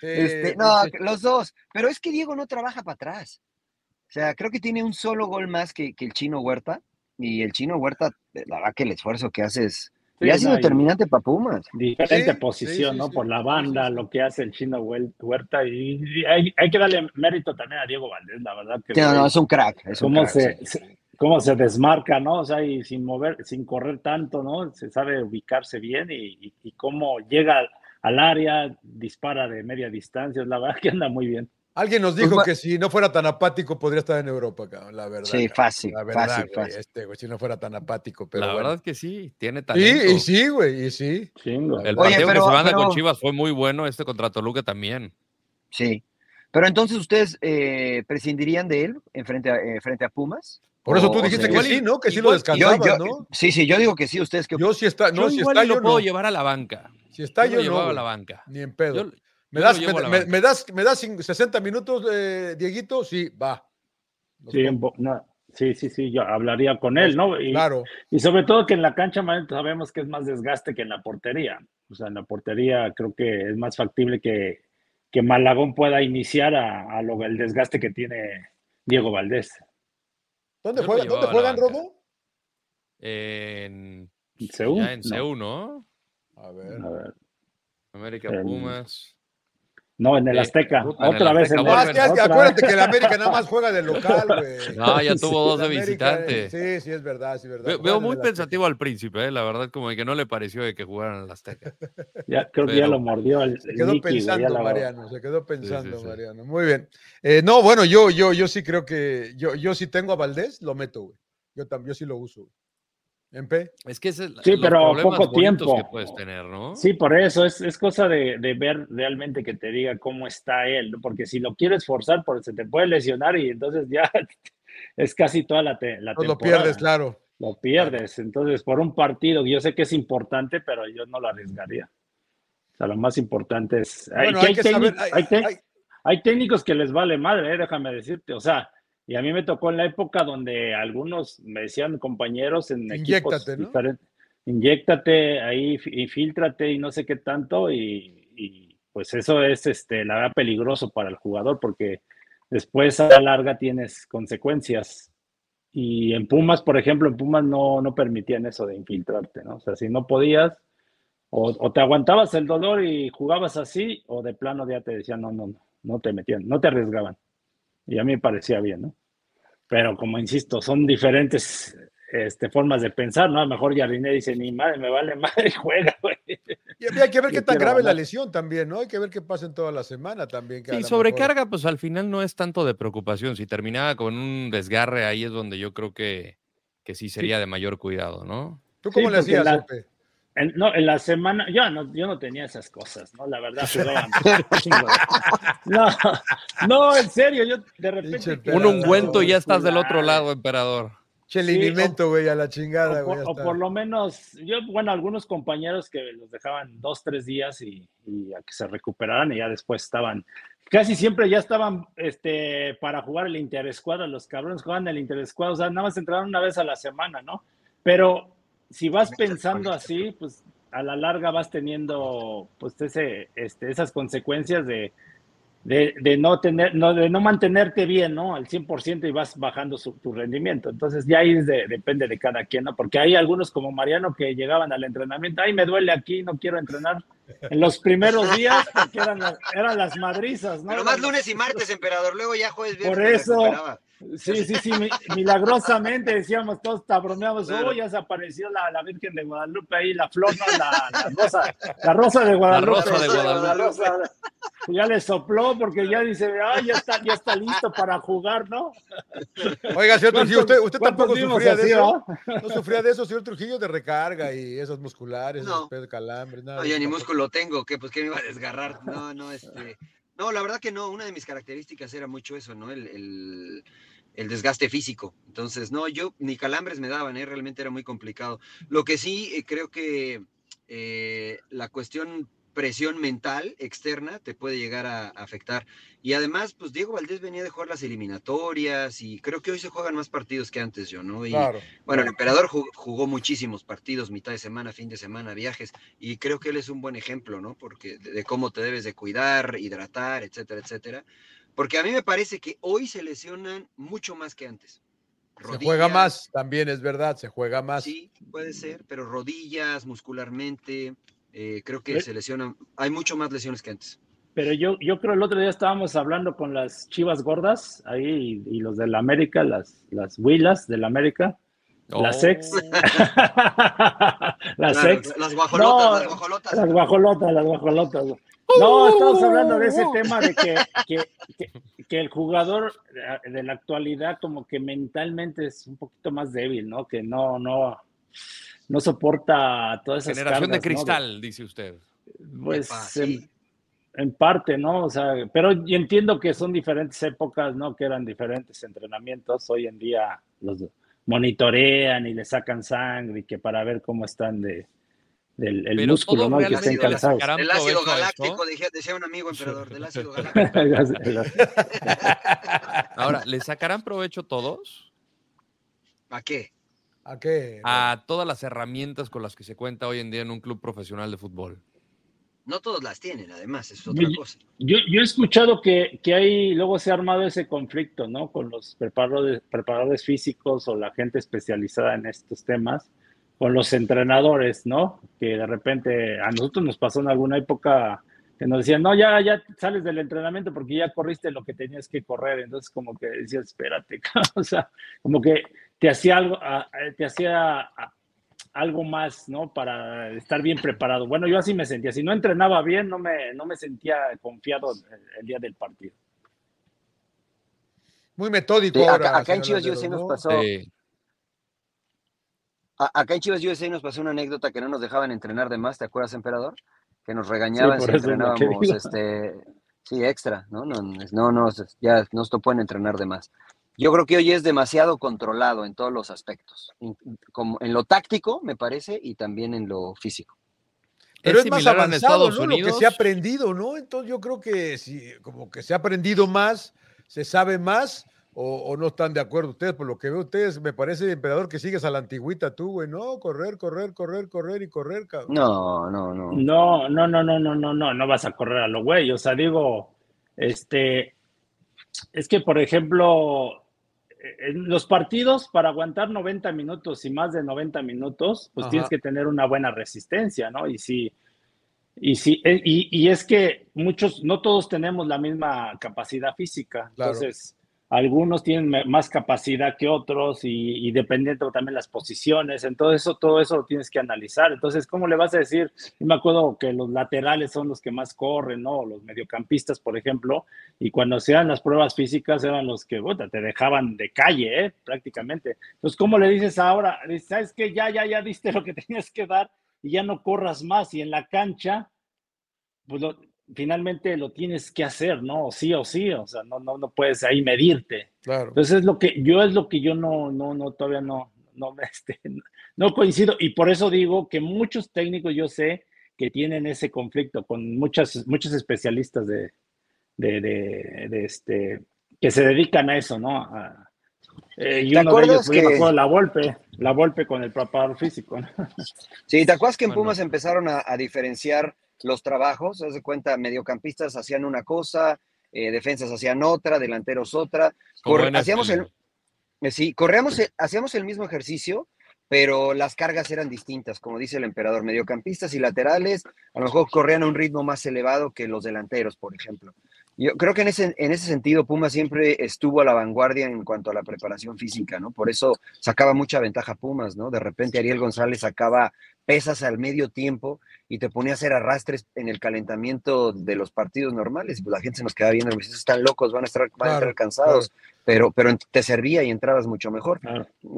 Sí, Este, no, los dos. Pero es que Diego no trabaja para atrás. O sea, creo que tiene un solo gol más que, que el chino Huerta. Y el chino Huerta, la verdad que el esfuerzo que hace es. Sí, y ha sido no, determinante para Pumas. Diferente Sí, posición, sí, sí, ¿no? sí. Por la banda, sí, sí. lo que hace el chino Huerta. Y, y hay, hay que darle mérito también a Diego Valdés, la verdad. Que no, no, es un crack. Es un cómo, crack, se, cómo se desmarca, ¿no? O sea, y sin mover, sin correr tanto, ¿no? Se sabe ubicarse bien y, y- y cómo llega al, al área, dispara de media distancia. La verdad que anda muy bien. Alguien nos dijo Pues, que si no fuera tan apático podría estar en Europa, cabrón, la verdad. Sí, fácil, La verdad, fácil, güey, fácil. este, güey, si no fuera tan apático, pero La bueno. verdad es que sí, tiene Sí, talento. y sí, güey, y sí. Chingo. El Oye, partido pero- que se manda con Chivas fue muy bueno, este contra Toluca también. Sí. Pero entonces ustedes eh, prescindirían de él en frente a, eh, frente a Pumas. Por eso tú o dijiste sea, que igual sí, ¿no? Que sí lo yo- ¿no? Sí, sí, yo digo que sí. Ustedes que Yo sí está, no, yo si igual está, y lo yo puedo no. llevar a la banca. Si está, Yo yo, lo no. llevaba a la banca. Ni en pedo. Yo- ¿Me, das, me, das, ¿Me das cin- 60 minutos, eh, Dieguito? Sí, va. Sí, no, sí, sí, sí, yo hablaría con él, ¿no? Y, Claro. y sobre todo que en la cancha sabemos que es más desgaste que en la portería. O sea, en la portería creo que es más factible que, que Malagón pueda iniciar a, a lo, el desgaste que tiene Diego Valdés. ¿Dónde, juega- ¿dónde juegan. Rodo? En, ¿En Seúl? ya en No. CEU, ¿no? A ver. A ver, América En- Pumas. No, en el Sí, Azteca. en el otra vez Azteca, en es que otra- acuérdate que el América nada más juega de local, güey. No, ya tuvo dos de El América, visitante. Sí, sí, es verdad, sí, es verdad. Ve- Veo muy el Azteca. pensativo al príncipe, eh, la verdad, como que no le pareció de que jugaran en el Azteca. Ya, creo que ya lo mordió el, Se el quedó pensando, la- Mariano, se quedó pensando, sí. Mariano. Muy bien. Eh, no, bueno, yo, yo, yo sí creo que, yo, yo sí tengo a Valdés, lo meto, güey. Yo también, yo sí lo uso. güey. ¿En P? Es que ese es Sí, los pero poco tiempo. que puedes tener, ¿no? Sí, por eso es, es cosa de, de ver realmente que te diga cómo está él, ¿no? porque si lo quieres forzar, porque se te puede lesionar y entonces ya es casi toda la, te- la No lo temporada. pierdes, claro. Lo pierdes. Entonces, por un partido, yo sé que es importante, pero yo no lo arriesgaría. O sea, lo más importante es. Bueno, que hay que saber. técnic- hay- hay te- hay- hay técnicos que les vale madre, eh, déjame decirte. O sea, y a mí me tocó en la época donde algunos me decían compañeros en equipos Inyéctate, ¿no? diferentes, inyéctate ahí, infíltrate y no sé qué tanto, y, y, pues eso es este, la verdad peligroso para el jugador porque después a la larga tienes consecuencias. Y en Pumas, por ejemplo, en Pumas no, no permitían eso de infiltrarte, ¿no? O sea, si no podías, o, o te aguantabas el dolor y jugabas así, o de plano ya te decían, no, no, no, no te metían, no te arriesgaban. Y a mí me parecía bien, ¿no? Pero como insisto, son diferentes este, formas de pensar, ¿no? A lo mejor Jardiné dice, ni madre, me vale madre, juega, güey. y hay que ver qué tan grave es la lesión también, ¿no? Hay que ver qué pasa en toda la semana también. a Sí, sobrecarga, pues al final no es tanto de preocupación. Si terminaba con un desgarre, ahí es donde yo creo que, que sí sería de mayor cuidado, ¿no? mejor- ¿Tú cómo Sí, le hacías, la- Pepe? En, no, en la semana, yo no, yo no tenía esas cosas, ¿no? La verdad, No, no, en serio, yo de repente... Un ungüento y ya estás del otro Claro. lado, emperador. Che, Sí, güey, a la chingada, O güey. por, o por lo menos, yo, bueno, algunos compañeros que los dejaban dos, tres días y, y a que se recuperaran y ya después estaban, casi siempre ya estaban este, para jugar el interescuadra, los cabrones jugaban el interescuadra, o sea, nada más entraban una vez a la semana, ¿no? Pero si vas pensando así, pues a la larga vas teniendo pues ese, este, esas consecuencias de, de, de no tener, no, de no mantenerte bien, ¿no? Al 100% y vas bajando su- tu rendimiento. Entonces ya ahí es de- depende de cada quien, ¿no? Porque hay algunos como Mariano que llegaban al entrenamiento, ay, me duele aquí, no quiero entrenar. En los primeros días, porque eran, las- eran las madrizas, ¿no? Pero más lunes y martes, emperador. Luego ya jueves, viernes. Por me eso. Sí, sí, sí, mi- milagrosamente decíamos todos, tabroneamos, Claro. oh, ya se apareció la, la Virgen de Guadalupe ahí, la flor, ¿no? la, la rosa, la rosa de Guadalupe. rosa de Guadalupe. La rosa. ya le sopló porque ya dice, ay, ya está, ya está listo para jugar, ¿no? Oiga, señor Trujillo, usted, usted ¿Cuántos tampoco sufría de eso. va? No sufría de eso, señor Trujillo, de recarga y esos musculares, No. esos calambres, nada. No, ni músculo tengo, que pues que me iba a desgarrar. No, no, este. No, la verdad que no. Una de mis características era mucho eso, ¿no? El, el, el desgaste físico. Entonces, no, yo ni calambres me daban, ¿eh? realmente era muy complicado. Lo que sí eh, creo que eh, la cuestión presión mental externa te puede llegar a, afectar. Y además, pues Diego Valdés venía de jugar las eliminatorias y creo que hoy se juegan más partidos que antes yo, ¿no? Y, Claro. bueno, el emperador jugó, jugó muchísimos partidos, mitad de semana, fin de semana, viajes, y creo que él es un buen ejemplo, ¿no? Porque de, de cómo te debes de cuidar, hidratar, etcétera, etcétera. Porque a mí me parece que hoy se lesionan mucho más que antes. Se juega más, también es verdad, se juega más. Sí, puede ser, pero rodillas, muscularmente, eh, creo que se lesionan, hay mucho más lesiones que antes. Pero yo, yo creo el otro día estábamos hablando con las chivas gordas ahí y, y los de la América, las, las huilas de la América, las Oh. ex. las Claro, ex. las guajolotas, No, las guajolotas. Las guajolotas, las guajolotas. No, estamos hablando de ese tema de que, que, que- que el jugador de la actualidad como que mentalmente es un poquito más débil, ¿no? Que no, no, no soporta todas esas Generación de cristal, dice usted. Pues en, parte, ¿no? O sea, pero yo entiendo que son diferentes épocas, ¿no? Que eran diferentes entrenamientos. Hoy en día los monitorean y le sacan sangre y que para ver cómo están de del el músculo, ¿no? Que estén cansados. Del ácido galáctico, decía un amigo emperador, del ácido galáctico. Ahora, ¿le sacarán provecho todos ¿A qué? ¿A qué? a todas las herramientas con las que se cuenta hoy en día en un club profesional de fútbol? No todos las tienen, además, es otra cosa. Yo, yo he escuchado que, que hay, luego se ha armado ese conflicto, ¿no? Con los preparadores, preparadores físicos o la gente especializada en estos temas, con los entrenadores, ¿no? Que de repente a nosotros nos pasó en alguna época que nos decían, no, ya, ya sales del entrenamiento porque ya corriste lo que tenías que correr. Entonces, como que decías, espérate, o sea, como que te hacía algo, te hacía algo más, ¿no? Para estar bien preparado. Bueno, yo así me sentía. Si no entrenaba bien, no me, no me sentía confiado el, día del partido. Muy metódico. acá, en Chivas USA nos pasó. Acá en Chivas USA nos pasó una anécdota que no nos dejaban entrenar de más, ¿te acuerdas, emperador? Que nos regañaban si entrenábamos este, sí, extra, ¿no? No, no, no, ya nos pueden entrenar de más. Yo creo que hoy es demasiado controlado en todos los aspectos, como en lo táctico, me parece, y también en lo físico. Pero es, más avanzado, ¿no? Lo que se ha aprendido, ¿no? Entonces yo creo que si como que se ha aprendido más, se sabe más, o, no están de acuerdo ustedes, por lo que veo ustedes, me parece, emperador, que sigues a la antigüita tú, güey, ¿no? Correr, correr, correr, correr y correr, cabrón. No, no, no. No, no, no, no, no, no, no, no vas a correr a lo güey. O sea, digo, este, es que, por ejemplo, en los partidos, para aguantar 90 minutos y más de 90 minutos, pues tienes que tener una buena resistencia, ¿no? Y si, y si, eh, y, es que muchos, no todos tenemos la misma capacidad física. Entonces, algunos tienen más capacidad que otros y, dependiendo también las posiciones, entonces todo eso lo tienes que analizar. Entonces, ¿cómo le vas a decir? Yo me acuerdo que los laterales son los que más corren, ¿no? Los mediocampistas, por ejemplo, y cuando dan las pruebas físicas eran los que, te dejaban de calle, ¿eh? Prácticamente. Entonces, ¿cómo le dices ahora? ¿Sabes qué? Ya, ya, ya diste lo que tenías que dar y ya no corras más y en la cancha, pues lo, finalmente lo tienes que hacer, ¿no? Sí o sí, o sea, no, no, no puedes ahí medirte. Claro. Entonces es lo que yo es lo que yo no, no, no, todavía no, no, este, no coincido. Y por eso digo que muchos técnicos yo sé que tienen ese conflicto con muchas, muchos especialistas de, de, de, este, que se dedican a eso, ¿no? eh, y uno de ellos, que... la Volpe, la Volpe con el preparador físico. ¿no? Sí, ¿te acuerdas que en Pumas empezaron a, a diferenciar los trabajos, haz de cuenta, mediocampistas hacían una cosa, eh, defensas hacían otra, delanteros otra. hacíamos el, eh, sí, corríamos, hacíamos el mismo ejercicio, pero las cargas eran distintas, como dice el emperador, mediocampistas y laterales, a lo mejor corrían a un ritmo más elevado que los delanteros, por ejemplo. Yo creo que en ese, en ese sentido Puma siempre estuvo a la vanguardia en cuanto a la preparación física, ¿no? Por eso sacaba mucha ventaja Pumas, ¿no? De repente Ariel González sacaba pesas al medio tiempo y te ponía a hacer arrastres en el calentamiento de los partidos normales. Pues la gente se nos quedaba viendo, pues están locos, van a estar, van cansados, pero, pero te servía y entrabas mucho mejor.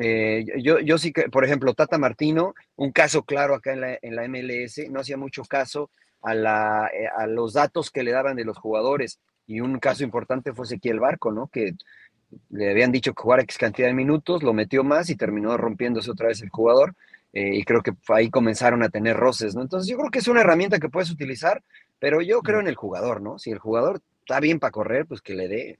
Eh, yo, yo sí que, por ejemplo, Tata Martino, un caso claro acá en la, en la MLS, no hacía mucho caso a, la, eh, a los datos que le daban de los jugadores. Y un caso importante fue Ezequiel Barco, ¿no? Que le habían dicho que jugara X cantidad de minutos, lo metió más y terminó rompiéndose otra vez el jugador. Eh, y creo que ahí comenzaron a tener roces, ¿no? Entonces yo creo que es una herramienta que puedes utilizar, pero yo creo en el jugador, ¿no? Si el jugador está bien para correr, pues que le dé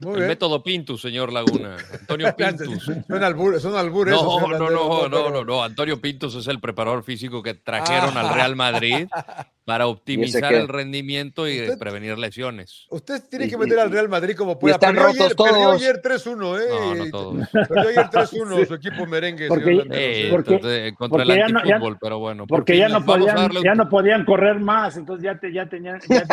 el método Pintus, señor Laguna. Antonio Pintus. son, albures, son albures. No, no, no, no, no, no. Antonio Pintus es el preparador físico que trajeron al Real Madrid para optimizar el rendimiento y prevenir lesiones. Usted tiene que meter al Real Madrid como pueda. Están perdió rotos ayer, todos. Perdió ayer 3-1, ¿eh? No, no todos. Perdió ayer 3-1 su equipo merengue. Porque, eh, porque, entonces, contra porque el antifútbol, pero bueno. Porque ya no, podían, ya no podían correr más, entonces ya, te, ya tenían ya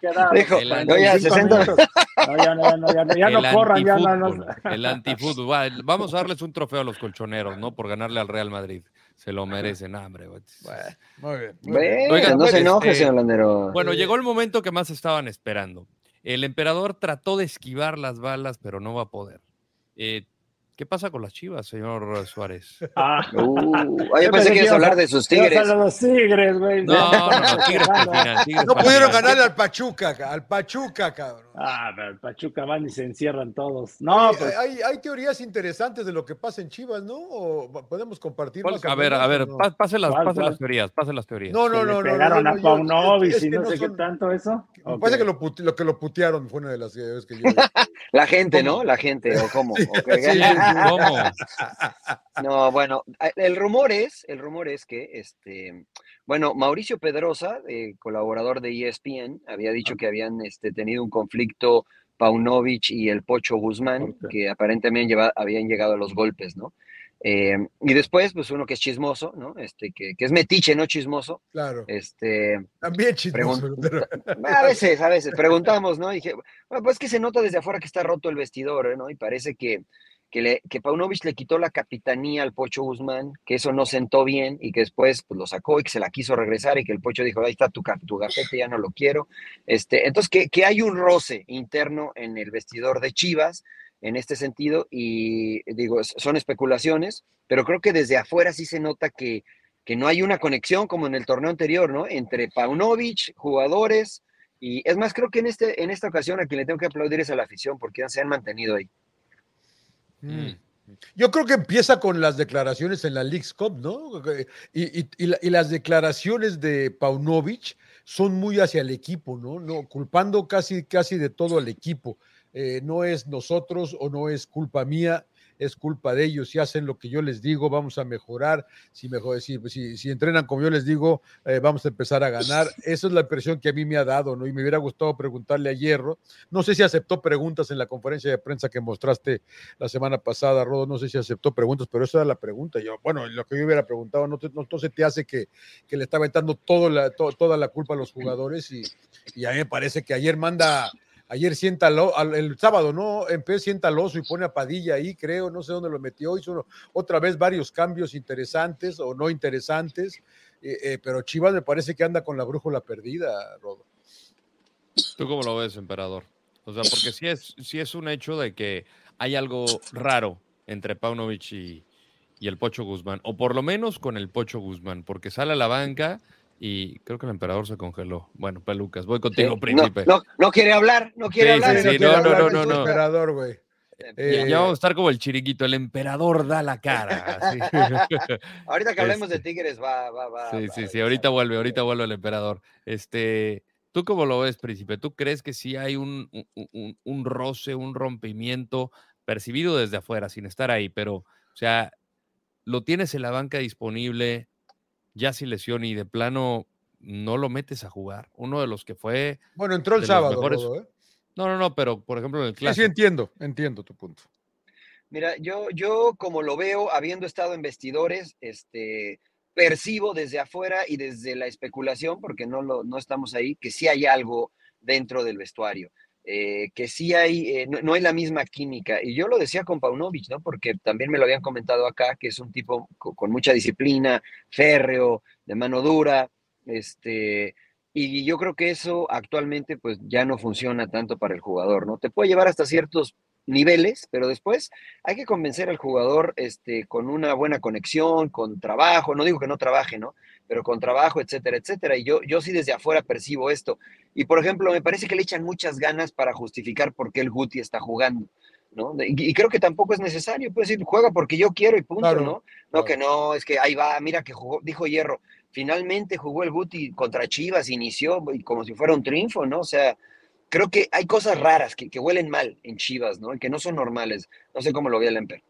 que dar. Dijo, no, ya 60. No, ya no, ya no, ya no, ya no corran, ya no. El antifútbol. Vamos a darles un trofeo a los colchoneros, ¿no? Por ganarle al Real Madrid se lo merecen, hambre. Bueno, muy bien. No se enoje, este, señor Landero. Bueno, llegó el momento que más estaban esperando. El emperador trató de esquivar las balas, pero no va a poder. Eh, ¿Qué pasa con las chivas, señor Suárez? Ah, uh, yo pensé que ibas a hablar de sus tigres. los tigres, güey. No, no, no, tigres, No pudieron ganarle al Pachuca, al Pachuca, cabrón. Ah, pero el Pachuca van y se encierran todos. No, hay, pues. hay, hay, teorías interesantes de lo que pasa en Chivas, ¿no? ¿O podemos compartir más A ver, a ver, no? pase, las, pase las teorías, pase las teorías. No, no, no. Pegaron no, no, a Paunovic y no sé qué tanto eso. Me parece que lo, lo, que lo putearon fue una de las ideas que yo. La gente, ¿no? La gente, o cómo. No, bueno, el rumor es, el rumor es que, este, bueno, Mauricio Pedrosa, eh, colaborador de ESPN, había dicho que habían este, tenido un conflicto Paunovic y el Pocho Guzmán, que aparentemente lleva- habían llegado a los golpes, ¿no? Eh, y después, pues uno que es chismoso, ¿no? Este, que, que es metiche, no chismoso. Claro. Este, También chismoso. A veces, a veces, preguntamos, ¿no? Y dije, bueno, pues que se nota desde afuera que está roto el vestidor, ¿eh? ¿no? Y parece que, que, le, que Paunovic le quitó la capitanía al Pocho Guzmán, que eso no sentó bien y que después pues, lo sacó y que se la quiso regresar y que el Pocho dijo, ahí está tu, tu gafete, ya no lo quiero. Este, entonces, que, que hay un roce interno en el vestidor de Chivas en este sentido y digo, son especulaciones, pero creo que desde afuera sí se nota que, que no hay una conexión como en el torneo anterior, ¿no? Entre Paunovic, jugadores, y es más, creo que en, este, en esta ocasión a quien le tengo que aplaudir es a la afición porque se han mantenido ahí. Mm. Yo creo que empieza con las declaraciones en la League's Cup, ¿no? Y, y- y la- y las declaraciones de Paunovic son muy hacia el equipo, ¿no? no culpando casi, casi de todo al equipo. Eh, no es nosotros o no es culpa mía, es culpa de ellos. Si hacen lo que yo les digo, vamos a mejorar. Si, mejor, si, si, si entrenan como yo les digo, eh, vamos a empezar a ganar. Esa es la impresión que a mí me ha dado, ¿no? Y me hubiera gustado preguntarle a Hierro. No sé si aceptó preguntas en la conferencia de prensa que mostraste la semana pasada, Rodo, no sé si aceptó preguntas, pero esa era la pregunta. Yo, bueno, lo que yo hubiera preguntado, ¿no, te- no, no se te hace que, que le está aventando todo la, to- toda la culpa a los jugadores? Y, y a mí me parece que ayer manda, ayer sienta el sábado, ¿no? Empezó sienta y pone a Padilla ahí, creo, no sé dónde lo metió, hizo otra vez varios cambios interesantes o no interesantes, eh, eh, pero Chivas me parece que anda con la brújula perdida, Rodo. ¿Tú cómo lo ves, emperador? O sea, porque sí es, sí es un hecho de que hay algo raro entre Paunovic y, y el Pocho Guzmán, o por lo menos con el Pocho Guzmán, porque sale a la banca y creo que el emperador se congeló. Bueno, Pelucas, voy contigo, Sí, No, príncipe. no, no quiere hablar, no quiere Sí, hablar. sí, quiere no, hablar, no, no, no. asusta. Emperador, güey. Ya- Eh, ya vamos a estar como el chiriquito, el emperador da la cara. así. Ahorita que hablemos de Este. Tigres va, va, va. Sí, va sí, sí, ahorita vuelve, ahorita vuelve el emperador. Este, ¿tú cómo lo ves, príncipe? ¿Tú crees que sí hay un, un- un- un roce, un rompimiento percibido desde afuera, sin estar ahí? Pero, o sea, lo tienes en la banca disponible, ya sin lesión y de plano no lo metes a jugar. Uno de los que fue. Bueno, entró el sábado, mejores Rodo, ¿eh? No, no, no, pero por ejemplo en el Sí, sí, clásico. entiendo, entiendo tu punto. Mira, yo, yo como lo veo, habiendo estado en vestidores, este, percibo desde afuera y desde la especulación, porque no, lo, no estamos ahí, que sí hay algo dentro del vestuario, eh, que sí hay, eh, no, no hay la misma química. Y yo lo decía con Paunovic, ¿no? Porque también me lo habían comentado acá, que es un tipo co- con, mucha disciplina, férreo, de mano dura, este, y yo creo que eso actualmente pues ya no funciona tanto para el jugador, ¿no? Te puede llevar hasta ciertos niveles, pero después hay que convencer al jugador este, con una buena conexión, con trabajo, no digo que no trabaje, ¿no? Pero con trabajo, etcétera, etcétera. Y yo, yo sí desde afuera percibo esto. Y por ejemplo, me parece que le echan muchas ganas para justificar por qué el Guti está jugando, ¿no? Y, y creo que tampoco es necesario, puede decir, juega porque yo quiero y punto, Claro, ¿no? No, claro. que no, es que ahí va, mira que jugó, dijo Hierro, finalmente jugó el Guti contra Chivas, inició y como si fuera un triunfo, ¿no? O sea, creo que hay cosas raras que, que huelen mal en Chivas, ¿no? Y que no son normales. No sé cómo lo ve el Emper.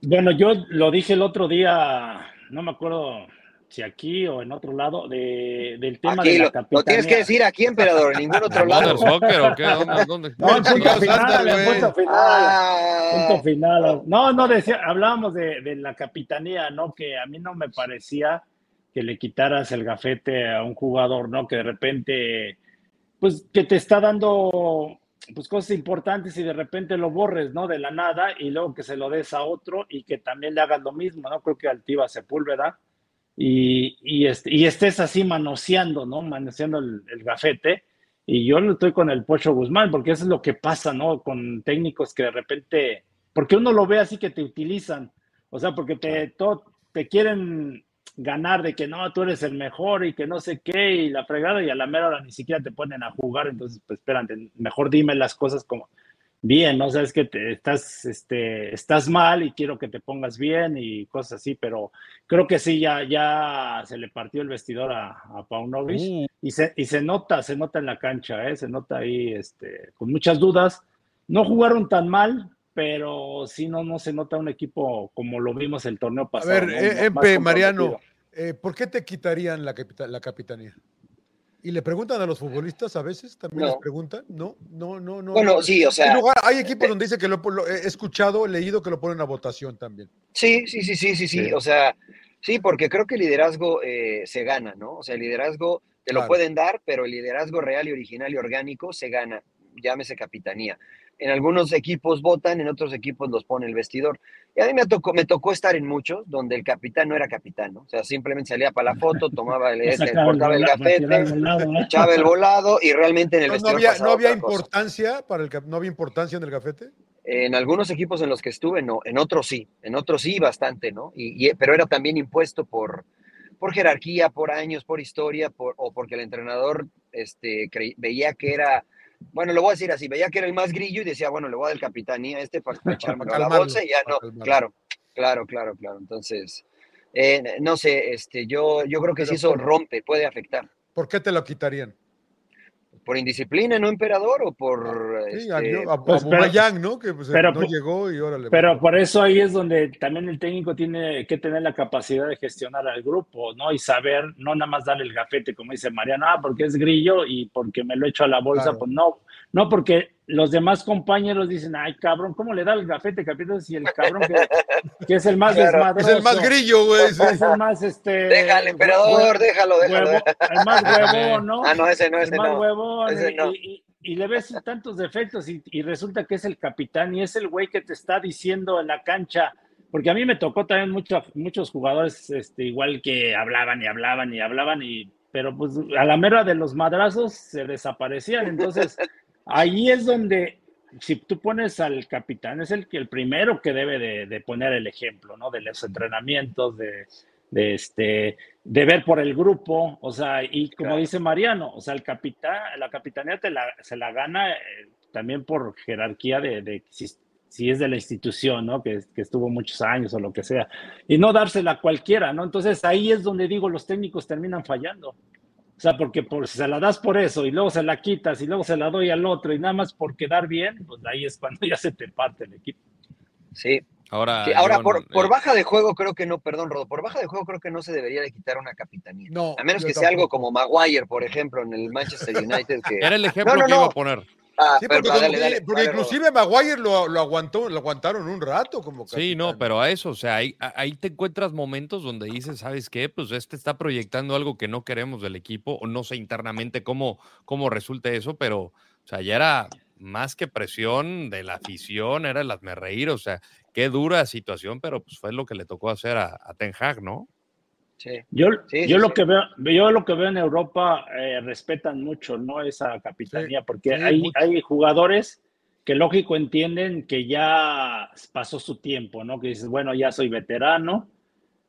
Bueno, yo lo dije el otro día, no me acuerdo si aquí o en otro lado, de, del tema Aquí de la lo, capitanía. lo tienes que decir aquí, emperador, en ningún otro lado. ¿Modern Soccer o qué? ¿Dónde? dónde? No, el punto final, el punto final. Ah, Punto final. No, no decía, hablábamos de, de la capitanía, ¿no? Que a mí no me parecía que le quitaras el gafete a un jugador, ¿no? Que de repente, pues, que te está dando pues cosas importantes y de repente lo borres, ¿no? De la nada y luego que se lo des a otro y que también le hagas lo mismo, ¿no? Creo que Altiva Sepúlveda y, y, este, y estés así manoseando, ¿no? Manoseando el, el gafete. Y yo no estoy con el Pocho Guzmán, porque eso es lo que pasa, ¿no? Con técnicos que de repente, porque uno lo ve así que te utilizan, o sea, porque te, te quieren ganar de que no, tú eres el mejor y que no sé qué, y la fregada, y a la mera hora ni siquiera te ponen a jugar, entonces, pues espérate, mejor dime las cosas como bien, ¿no? Sabes que te, estás, este, estás mal y quiero que te pongas bien y cosas así, pero creo que sí, ya, ya se le partió el vestidor a, a Paunovic. Y se, y se nota, se nota en la cancha, ¿eh? se nota ahí este, con muchas dudas. No jugaron tan mal, pero sí no, no se nota un equipo como lo vimos el torneo A pasado. ver, ¿no? eh, Empe, Mariano, comprometido. eh, ¿por qué te quitarían la, capita- la capitanía? ¿Y le preguntan a los futbolistas a veces? ¿También les preguntan? No, no, no, no. Bueno, no. sí, o sea, lugar- hay equipos donde dice que lo, lo- he escuchado, he leído que lo ponen a votación también. Sí, sí, sí, sí, sí, sí. Sí. O sea, sí, porque creo que el liderazgo eh, se gana, ¿no? O sea, el liderazgo te lo Claro. pueden dar, pero el liderazgo real y original y orgánico se gana. Llámese capitanía. En algunos equipos votan, en otros equipos los pone el vestidor. Y a mí me tocó, me tocó estar en muchos donde el capitán no era capitán, ¿no? O sea, simplemente salía para la foto, tomaba el, este, Sacaba el el echaba el volado y realmente en el No, no vestidor había, no había otra cosa. importancia para el no había importancia en el gafete. En algunos equipos en los que estuve, no. En otros sí. En otros sí, bastante, ¿no? Y, y- pero era también impuesto por, por jerarquía, por años, por historia, por, o porque el entrenador este, creí- veía que era, bueno, lo voy a decir así, veía que era el más grillo y decía, bueno, le voy a dar el capitanía a este para echarme a la bolsa y ya para no. Claro, claro, claro, claro. Entonces, eh, no sé, este, yo, yo creo que Pero si eso rompe, puede afectar. ¿Por qué te lo quitarían? ¿Por indisciplina, no emperador? ¿O por...? Sí, este, a, a- a pues, pero- ¿no? Que pues, pero no por- llegó y órale. Pero por eso ahí es donde también el técnico tiene que tener la capacidad de gestionar al grupo, ¿no? Y saber, no nada más darle el gafete, como dice Mariano, ah, porque es grillo y porque me lo echo a la bolsa, Claro. pues no, no, porque los demás compañeros dicen, ay, cabrón, ¿cómo le da el gafete, capitán? Si el cabrón que, que es el más Claro. es el más grillo, güey. sí. Es el más, este... Déjalo, emperador, déjalo, déjalo. huevo- el más huevón, ¿no? Ah, no, ese no, el ese más no. huevón, Ese y, no. y- y le ves tantos defectos y, y resulta que es el capitán y es el güey que te está diciendo en la cancha, porque a mí me tocó también mucho- muchos jugadores este, igual que hablaban y hablaban y hablaban, y, pero pues a la mera de los madrazos se desaparecían, entonces ahí es donde si tú pones al capitán, es el, que- el primero que debe de, de poner el ejemplo, ¿no? De los entrenamientos, de, de, este, de ver por el grupo, o sea, y como Claro. dice Mariano, o sea, el capitán, la capitanía te la, se la gana eh, también por jerarquía de, de si, si es de la institución, ¿no? Que, que estuvo muchos años o lo que sea, y no dársela a cualquiera, ¿no? Entonces ahí es donde digo, los técnicos terminan fallando. O sea, porque por, si se la das por eso y luego se la quitas y luego se la doy al otro y nada más por quedar bien, pues ahí es cuando ya se te parte el equipo. Sí, Ahora, Sí, ahora, John, por, por eh, baja de juego, creo que no, perdón, Rodo, por baja de juego creo que no se debería de quitar una capitanía. No, A menos que sea algo como Maguire, por ejemplo, en el Manchester United. Que... Era el ejemplo No, no, que iba a poner. Ah, Sí, pero- porque, cuando- dale, dale, porque dale, inclusive Maguire lo, lo aguantó, lo aguantaron un rato como Sí, no, pero a eso, o sea, ahí, ahí te encuentras momentos donde dices, ¿sabes qué? Pues este está proyectando algo que no queremos del equipo, o no sé internamente cómo, cómo resulta eso, pero, o sea, ya era más que presión de la afición, era el hazme reír, o sea, qué dura situación, pero pues fue lo que le tocó hacer a, a Ten Hag, ¿no? Sí. Yo, Sí, yo sí, lo que veo, yo lo que veo en Europa eh, respetan mucho, ¿no? Esa capitanía, porque hay, hay jugadores que lógico entienden que ya pasó su tiempo, ¿no? Que dices, bueno, ya soy veterano,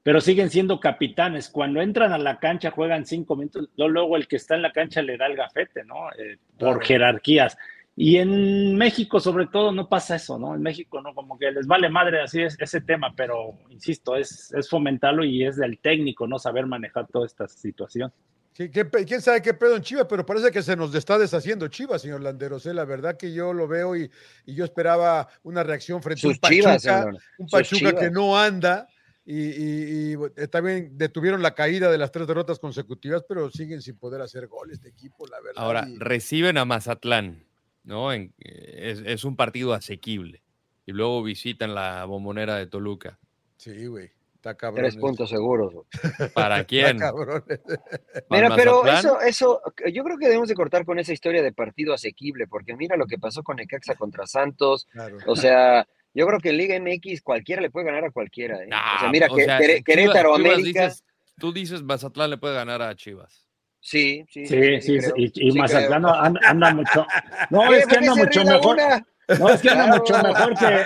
pero siguen siendo capitanes. Cuando entran a la cancha, juegan cinco minutos, luego- luego el que está en la cancha le da el gafete, ¿no? Eh, por Claro. jerarquías. Y en México, sobre todo, no pasa eso, ¿no? En México, ¿no? Como que les vale madre así es ese tema, pero insisto, es, es fomentarlo y es del técnico, ¿no? Saber manejar toda esta situación. Sí, ¿qué pe- ¿Quién sabe qué pedo en Chivas? Pero parece que se nos está deshaciendo Chivas, señor Landeros. ¿eh? La verdad que yo lo veo y, y yo esperaba una reacción frente a un chivas, Pachuca, un Pachuca que no anda y, y- y, eh, también detuvieron la caída de las tres derrotas consecutivas, pero siguen sin poder hacer goles de equipo, la verdad. Ahora, y- reciben a Mazatlán, ¿no? En- es, es un partido asequible. Y luego visitan la bombonera de Toluca. sí, güey, está cabrón. Tres puntos seguros. ¿Para Está quién? cabrón. ¿Para Mira, pero eso, eso, yo creo que debemos de cortar con esa historia de partido asequible, porque mira lo que pasó con Necaxa contra Santos. Claro. O sea, yo creo que en Liga MX cualquiera le puede ganar a cualquiera. ¿eh? o sea, mira, o que, sea, Chivas- Querétaro, Chivas América. dices- tú dices Mazatlán le puede ganar a Chivas. Sí, sí, Sí, sí, creo, y, y sí Mazatlán anda, anda mucho. No, es que ¿Por qué anda mucho mejor. una? No, es que anda Claro. mucho mejor que.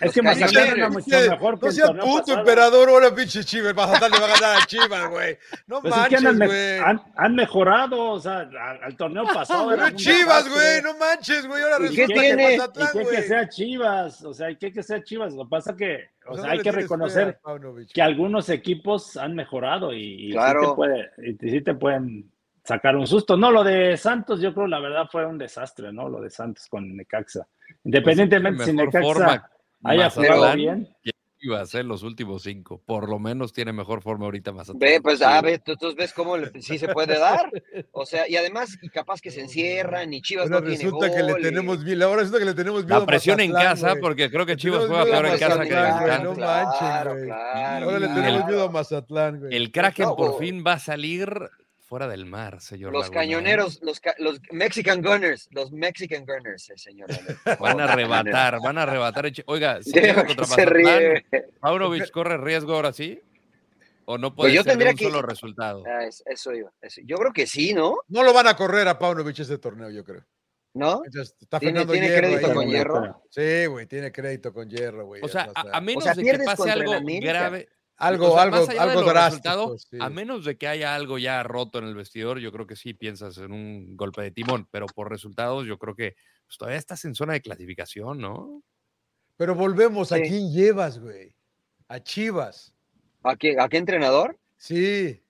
Es que Mazatlán anda mucho mejor que no seas puto, emperador, ahora pinche Chivas. Mazatlán le va a ganar a Chivas, güey. No Pues es que manches, güey. han, han mejorado, o sea, al, al torneo pasado. Pero era Chivas, güey, no manches, güey. Ahora ¿Y qué resulta tiene? que Y Mazatlán, que, sea Chivas, o sea, hay que que sea Chivas. Lo que pasa que, o O sea, hay que reconocer que algunos equipos han mejorado y, y sí, Claro. te puede, y sí te pueden sacar un susto. No, lo de Santos, yo creo, la verdad fue un desastre, ¿no? Lo de Santos con Necaxa. Independientemente si Mejor Necaxa forma haya jugado bien. que Chivas, ¿eh? los últimos cinco. Por lo menos tiene mejor forma ahorita Mazatlán. Ve, pues, a ver, tú, tú ves cómo le- sí se puede dar. O sea, y además, y capaz que se encierran, y Chivas no tiene resulta que le gol, y- tenemos miedo, ahora resulta que le tenemos miedo La a presión en casa, porque creo que Chivas juega a peor en casa que en. No güey. claro, Ahora le tenemos miedo a Mazatlán, güey. El Kraken por fin va a salir fuera del mar, señor. Los Laguna, ¿eh? cañoneros, los, ca- los Mexican Gunners, los Mexican Gunners, eh, señor. Van a arrebatar, van a arrebatar. Oiga, si se ríe. ¿Paunovic corre riesgo ahora sí? ¿O no Pues puede yo ser tendría un que- solo resultado? Ah, es- eso iba. eso- Yo creo que sí, ¿no? No lo van a correr a Paunovic ese torneo, yo creo. ¿No? Entonces, Está ¿Tiene- Fernando tiene Hierro crédito ahí, con. Hierro? Sí, güey, tiene crédito con Hierro, güey. O sea, o sea, a, a menos sea, de que pase algo América. grave. Algo, o sea, algo, algo drástico. sí. A menos de que haya algo ya roto en el vestidor, yo creo que sí piensas en un golpe de timón, pero por resultados yo creo que pues, todavía estás en zona de clasificación, ¿no? Pero volvemos, ¿a Sí. quién llevas, güey? A Chivas. ¿A qué, a qué entrenador? Sí.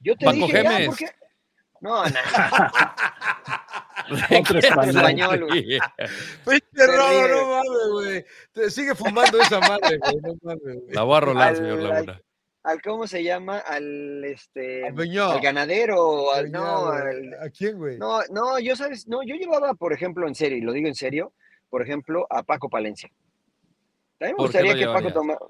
Yo te Paco dije, ya, Gémez. ¿por qué? No, no. Otro español. güey. Pinche ríe. no mames, güey. Te sigue fumando esa madre, güey. No mames, güey. La voy a rolar, Al- señor al- Laguna. al cómo se llama al este Al al ganadero al, no al- ¿A quién, güey? no no yo sabes no yo llevaba por ejemplo en serio y lo digo en serio por ejemplo a Paco Palencia también me ¿Por qué gustaría que Paco tomara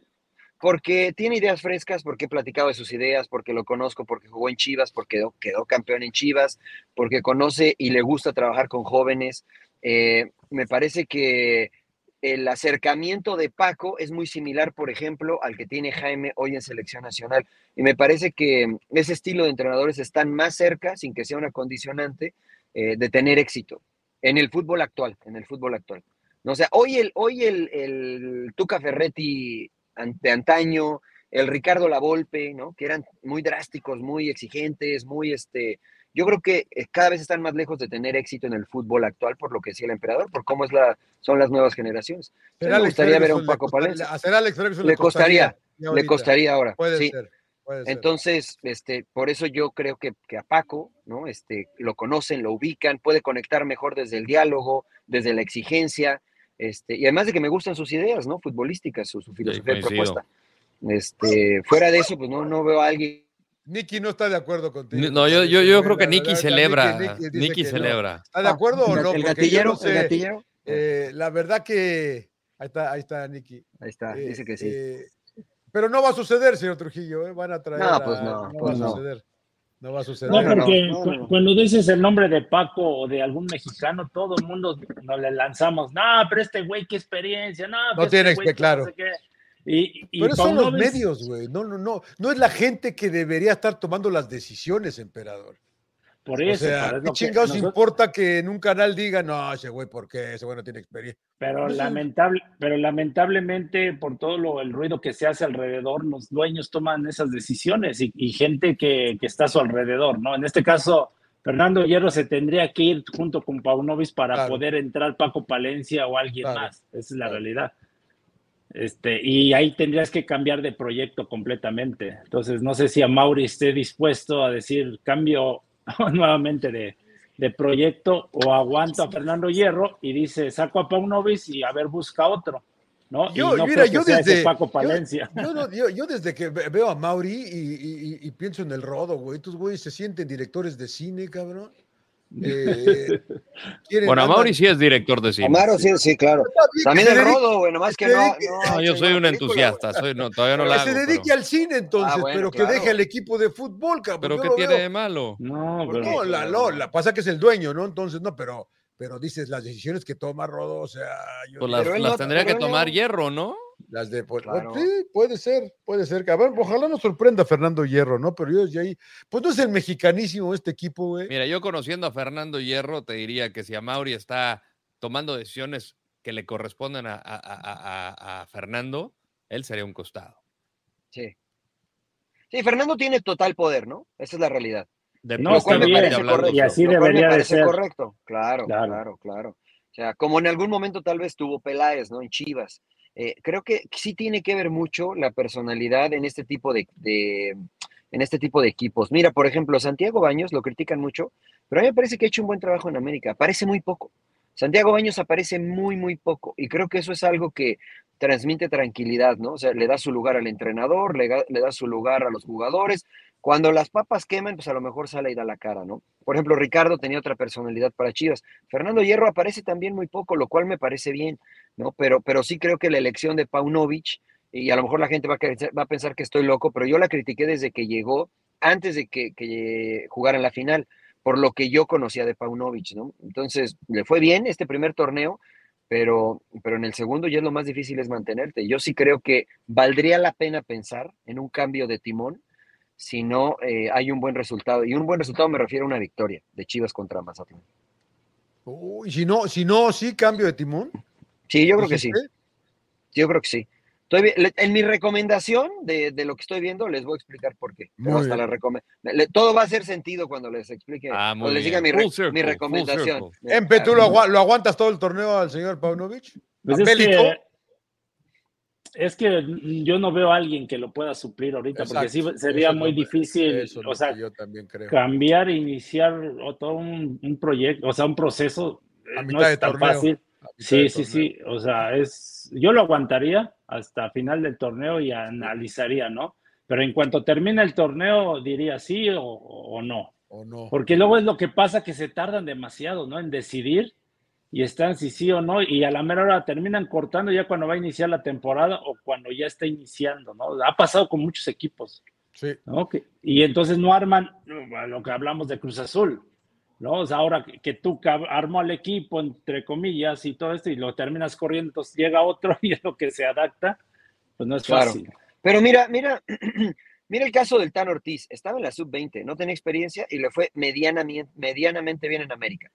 porque tiene ideas frescas, porque he platicado de sus ideas, porque lo conozco, porque jugó en Chivas, porque quedó, campeón en Chivas, porque conoce y le gusta trabajar con jóvenes. Eh, me parece que el acercamiento de Paco es muy similar, por ejemplo, al que tiene Jaime hoy en Selección Nacional. Y me parece que ese estilo de entrenadores están más cerca, sin que sea una condicionante, eh, de tener éxito en el fútbol actual, en el fútbol actual. O sea, hoy el, hoy el, el Tuca Ferretti de antaño, el Ricardo Lavolpe, ¿no? Que eran muy drásticos, muy exigentes, muy este. Yo creo que eh, cada vez están más lejos de tener éxito en el fútbol actual, por lo que decía el emperador, por cómo es la, son las nuevas generaciones. Pero me gustaría ver a un Ferguson Paco Palencia. a ser Alex Ferguson Le costaría, Le costaría ahora. Puede sí. ser, puede ser. Entonces, este, por eso yo creo que, que a Paco, ¿no? Este, lo conocen, lo ubican, puede conectar mejor desde el diálogo, desde la exigencia, este, y además de que me gustan sus ideas, ¿no? Futbolísticas, su, su filosofía de propuesta. Este, fuera de eso, pues no, no veo a alguien. Nicky no está de acuerdo contigo. No, yo, yo, creo que Nicky celebra. Nicky no. celebra. ¿Está de acuerdo o El- no? el gatillero, no sé, el gatillero. eh, la verdad que ahí está, ahí está Nicky. Ahí está, Eh, dice que sí. eh, pero no va a suceder, señor Trujillo, ¿eh? van a traer. No, a- pues no, no pues va a no. suceder. No va a suceder. No, porque no, cu- no, no. cuando dices el nombre de Paco o de algún mexicano, todo el mundo nos le lanzamos. No, pero este güey, qué experiencia. No, No que tiene este güey, claro. no sé qué". Y, y Pero son los medios, güey. No, no, no. No es la gente que debería estar tomando las decisiones, emperador. Por O eso, sea, ¿qué chingados nosotros- importa que en un canal diga, no, ese güey, ¿por qué? Ese güey no tiene experiencia. Pero, No sé. lamentable, pero lamentablemente, por todo lo, el ruido que se hace alrededor, los dueños toman esas decisiones y, y gente que, que está a su alrededor, ¿no? En este caso, Fernando Hierro se tendría que ir junto con Paunovis para Claro. poder entrar Paco Palencia o alguien Claro. más. Esa es la Claro. realidad. Este, y ahí tendrías que cambiar de proyecto completamente. Entonces, no sé si a Mauri esté dispuesto a decir cambio nuevamente de, de proyecto o aguanto a Fernando Hierro y dice saco a Paunovis y a ver busca otro. ¿no? Yo- no mira, yo desde- Paco Palencia. Yo, yo- yo desde que ve- veo a Mauri y, y- y- y pienso en el rodo, güey. Estos güeyes se sienten directores de cine, cabrón. Eh, Bueno, Mauri sí es director de cine. Amaro, sí, sí, claro. También el rodo, güey, nomás que no. dedique- no No, ha yo soy un entusiasta, soy, no, todavía no la que se dedique pero, al cine entonces, Ah, bueno, pero que deje al equipo de fútbol, cabrón. pero ¿qué tiene veo- de malo? No, Pues pero- no, la, lo- la pasa que es el dueño, ¿no? Entonces, no, pero, pero dices las decisiones que toma Rodo, o sea, yo Pues las, tendría que tomar hierro, ¿no? Las de pues, Claro. sí, puede ser, puede ser, cabrón. Ojalá nos sorprenda Fernando Hierro, ¿no? Pero yo desde ahí, pues no es el mexicanísimo este equipo, güey. Mira, yo conociendo a Fernando Hierro, te diría que si a Mauri está tomando decisiones que le corresponden a, a- a- a- a Fernando, él sería un costado. Sí. Sí, Fernando tiene total poder, ¿no? Esa es la realidad. No, está bien, parece hablando, correcto, y así cual debería me de parece ser. correcto. Claro, Claro. claro, claro, O sea, como en algún momento tal vez tuvo Peláez, ¿no? En Chivas. Eh, creo que sí tiene que ver mucho la personalidad en este tipo de, en este tipo de equipos. Mira, por ejemplo, Santiago Baños lo critican mucho, pero a mí me parece que ha hecho un buen trabajo en América. Parece muy poco. Santiago Baños aparece muy, muy poco y creo que eso es algo que transmite tranquilidad, ¿no? O sea, le da su lugar al entrenador, le, le da su lugar a los jugadores. Cuando las papas queman, pues a lo mejor sale y da la cara, ¿no? Por ejemplo, Ricardo tenía otra personalidad para Chivas. Fernando Hierro aparece también muy poco, lo cual me parece bien, ¿no? Pero, pero sí creo que la elección de Paunovic, y a lo mejor la gente va a, va a pensar que estoy loco, pero yo la critiqué desde que llegó, antes de que, que jugara en la final, por lo que yo conocía de Paunovic, ¿no? Entonces, le fue bien este primer torneo, pero, pero en el segundo ya es lo más difícil es mantenerte. Yo sí creo que valdría la pena pensar en un cambio de timón si no eh, hay un buen resultado. Y un buen resultado me refiero a una victoria de Chivas contra Mazatlán. Uy, si no, si no, sí, cambio de timón. Sí, yo creo que sí. Yo creo que sí. Estoy, en mi recomendación de, de, lo que estoy viendo, les voy a explicar por qué. hasta la le, todo va a hacer sentido cuando les explique, ah, cuando les diga mi, re, circle, mi recomendación. Empe, ¿tú lo, lo, aguantas todo el torneo al señor Paunovic? Pues es, que, es, que, yo no veo a alguien que lo pueda suplir ahorita, Exacto. porque sí sería muy difícil, eso o sea, yo también creo. cambiar, iniciar todo un, un, proyecto, o sea, un proceso, a no es tan torneo. fácil. Sí, sí, sí, o sea, es, yo lo aguantaría hasta final del torneo y analizaría, ¿no? Pero en cuanto termina el torneo, diría sí o, o, no. o, no. Porque luego es lo que pasa que se tardan demasiado, ¿no? En decidir y están si sí o no, y a la mera hora terminan cortando ya cuando va a iniciar la temporada o cuando ya está iniciando, ¿no? Ha pasado con muchos equipos. Sí. ¿no? Y entonces no arman lo que hablamos de Cruz Azul. ¿no? O sea, ahora que, que tú armó al equipo, entre comillas, y todo esto, y lo terminas corriendo, entonces llega otro y es lo que se adapta, pues no es claro. fácil. Pero mira, mira, mira el caso del Tan Ortiz, estaba en la sub-20, no tenía experiencia y le fue medianamente, medianamente bien en América.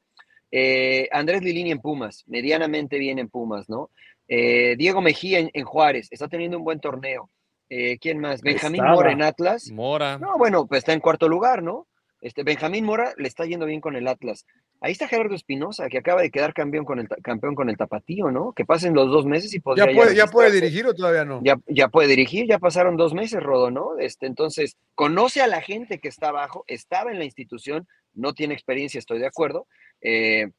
Eh, Andrés Lilini en Pumas, medianamente bien en Pumas, ¿no? Eh, Diego Mejía en, en, Juárez, está teniendo un buen torneo. Eh, ¿Quién más? Benjamín Estaba. Mora en Atlas. Mora. No, bueno, pues está en cuarto lugar, ¿no? Este, Benjamín Mora le está yendo bien con el Atlas. Ahí está Gerardo Espinosa, que acaba de quedar campeón con el, campeón con el Tapatío, ¿no? Que pasen los dos meses y podría ¿Ya puede, ya puede dirigir o todavía no? Ya, ya puede dirigir, ya pasaron dos meses, Rodo, ¿no? Este, entonces, conoce a la gente que está abajo, estaba en la institución, no tiene experiencia, estoy de acuerdo. Eh,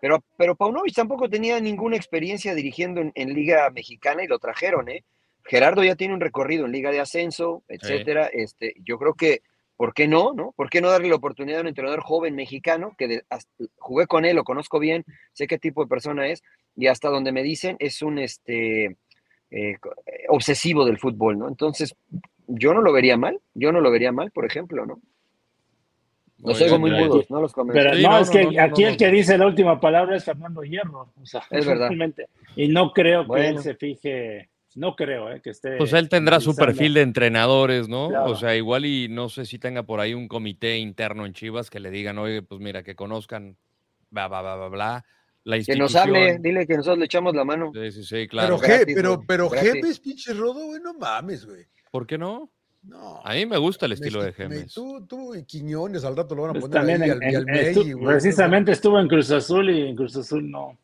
pero, pero Paunovic tampoco tenía ninguna experiencia dirigiendo en, en, Liga Mexicana y lo trajeron, ¿eh? Gerardo ya tiene un recorrido en Liga de Ascenso, etcétera. Sí. Este, yo creo que ¿por qué no? no? ¿Por qué no darle la oportunidad a un entrenador joven mexicano que de, hasta, jugué con él, lo conozco bien, sé qué tipo de persona es y hasta donde me dicen es un este eh, obsesivo del fútbol, ¿no? Entonces, yo no lo vería mal, yo no lo vería mal, por ejemplo, ¿no? Los oigo muy mudos, no los comento. Pero no, es que aquí el que dice la última palabra es Fernando Hierro. O sea, es verdad. Y no creo que él se fije no creo eh, que esté. Pues él tendrá su perfil de entrenadores, ¿no? Claro. O sea, igual y no sé si tenga por ahí un comité interno en Chivas que le digan, oye, pues mira, que conozcan, bla, bla, bla, bla, bla. La que nos hable, dile que nosotros le echamos la mano. Sí, sí, sí, claro. Pero, gratis, pero, pero Gemes, pinche rodo, güey, no mames, güey. ¿Por qué no? No. A mí me gusta el estilo me, de Gemes. Tú, tú y Quiñones al rato lo van a pues poner ahí en, al, al en, estu Precisamente estuvo en Cruz Azul y en Cruz Azul no.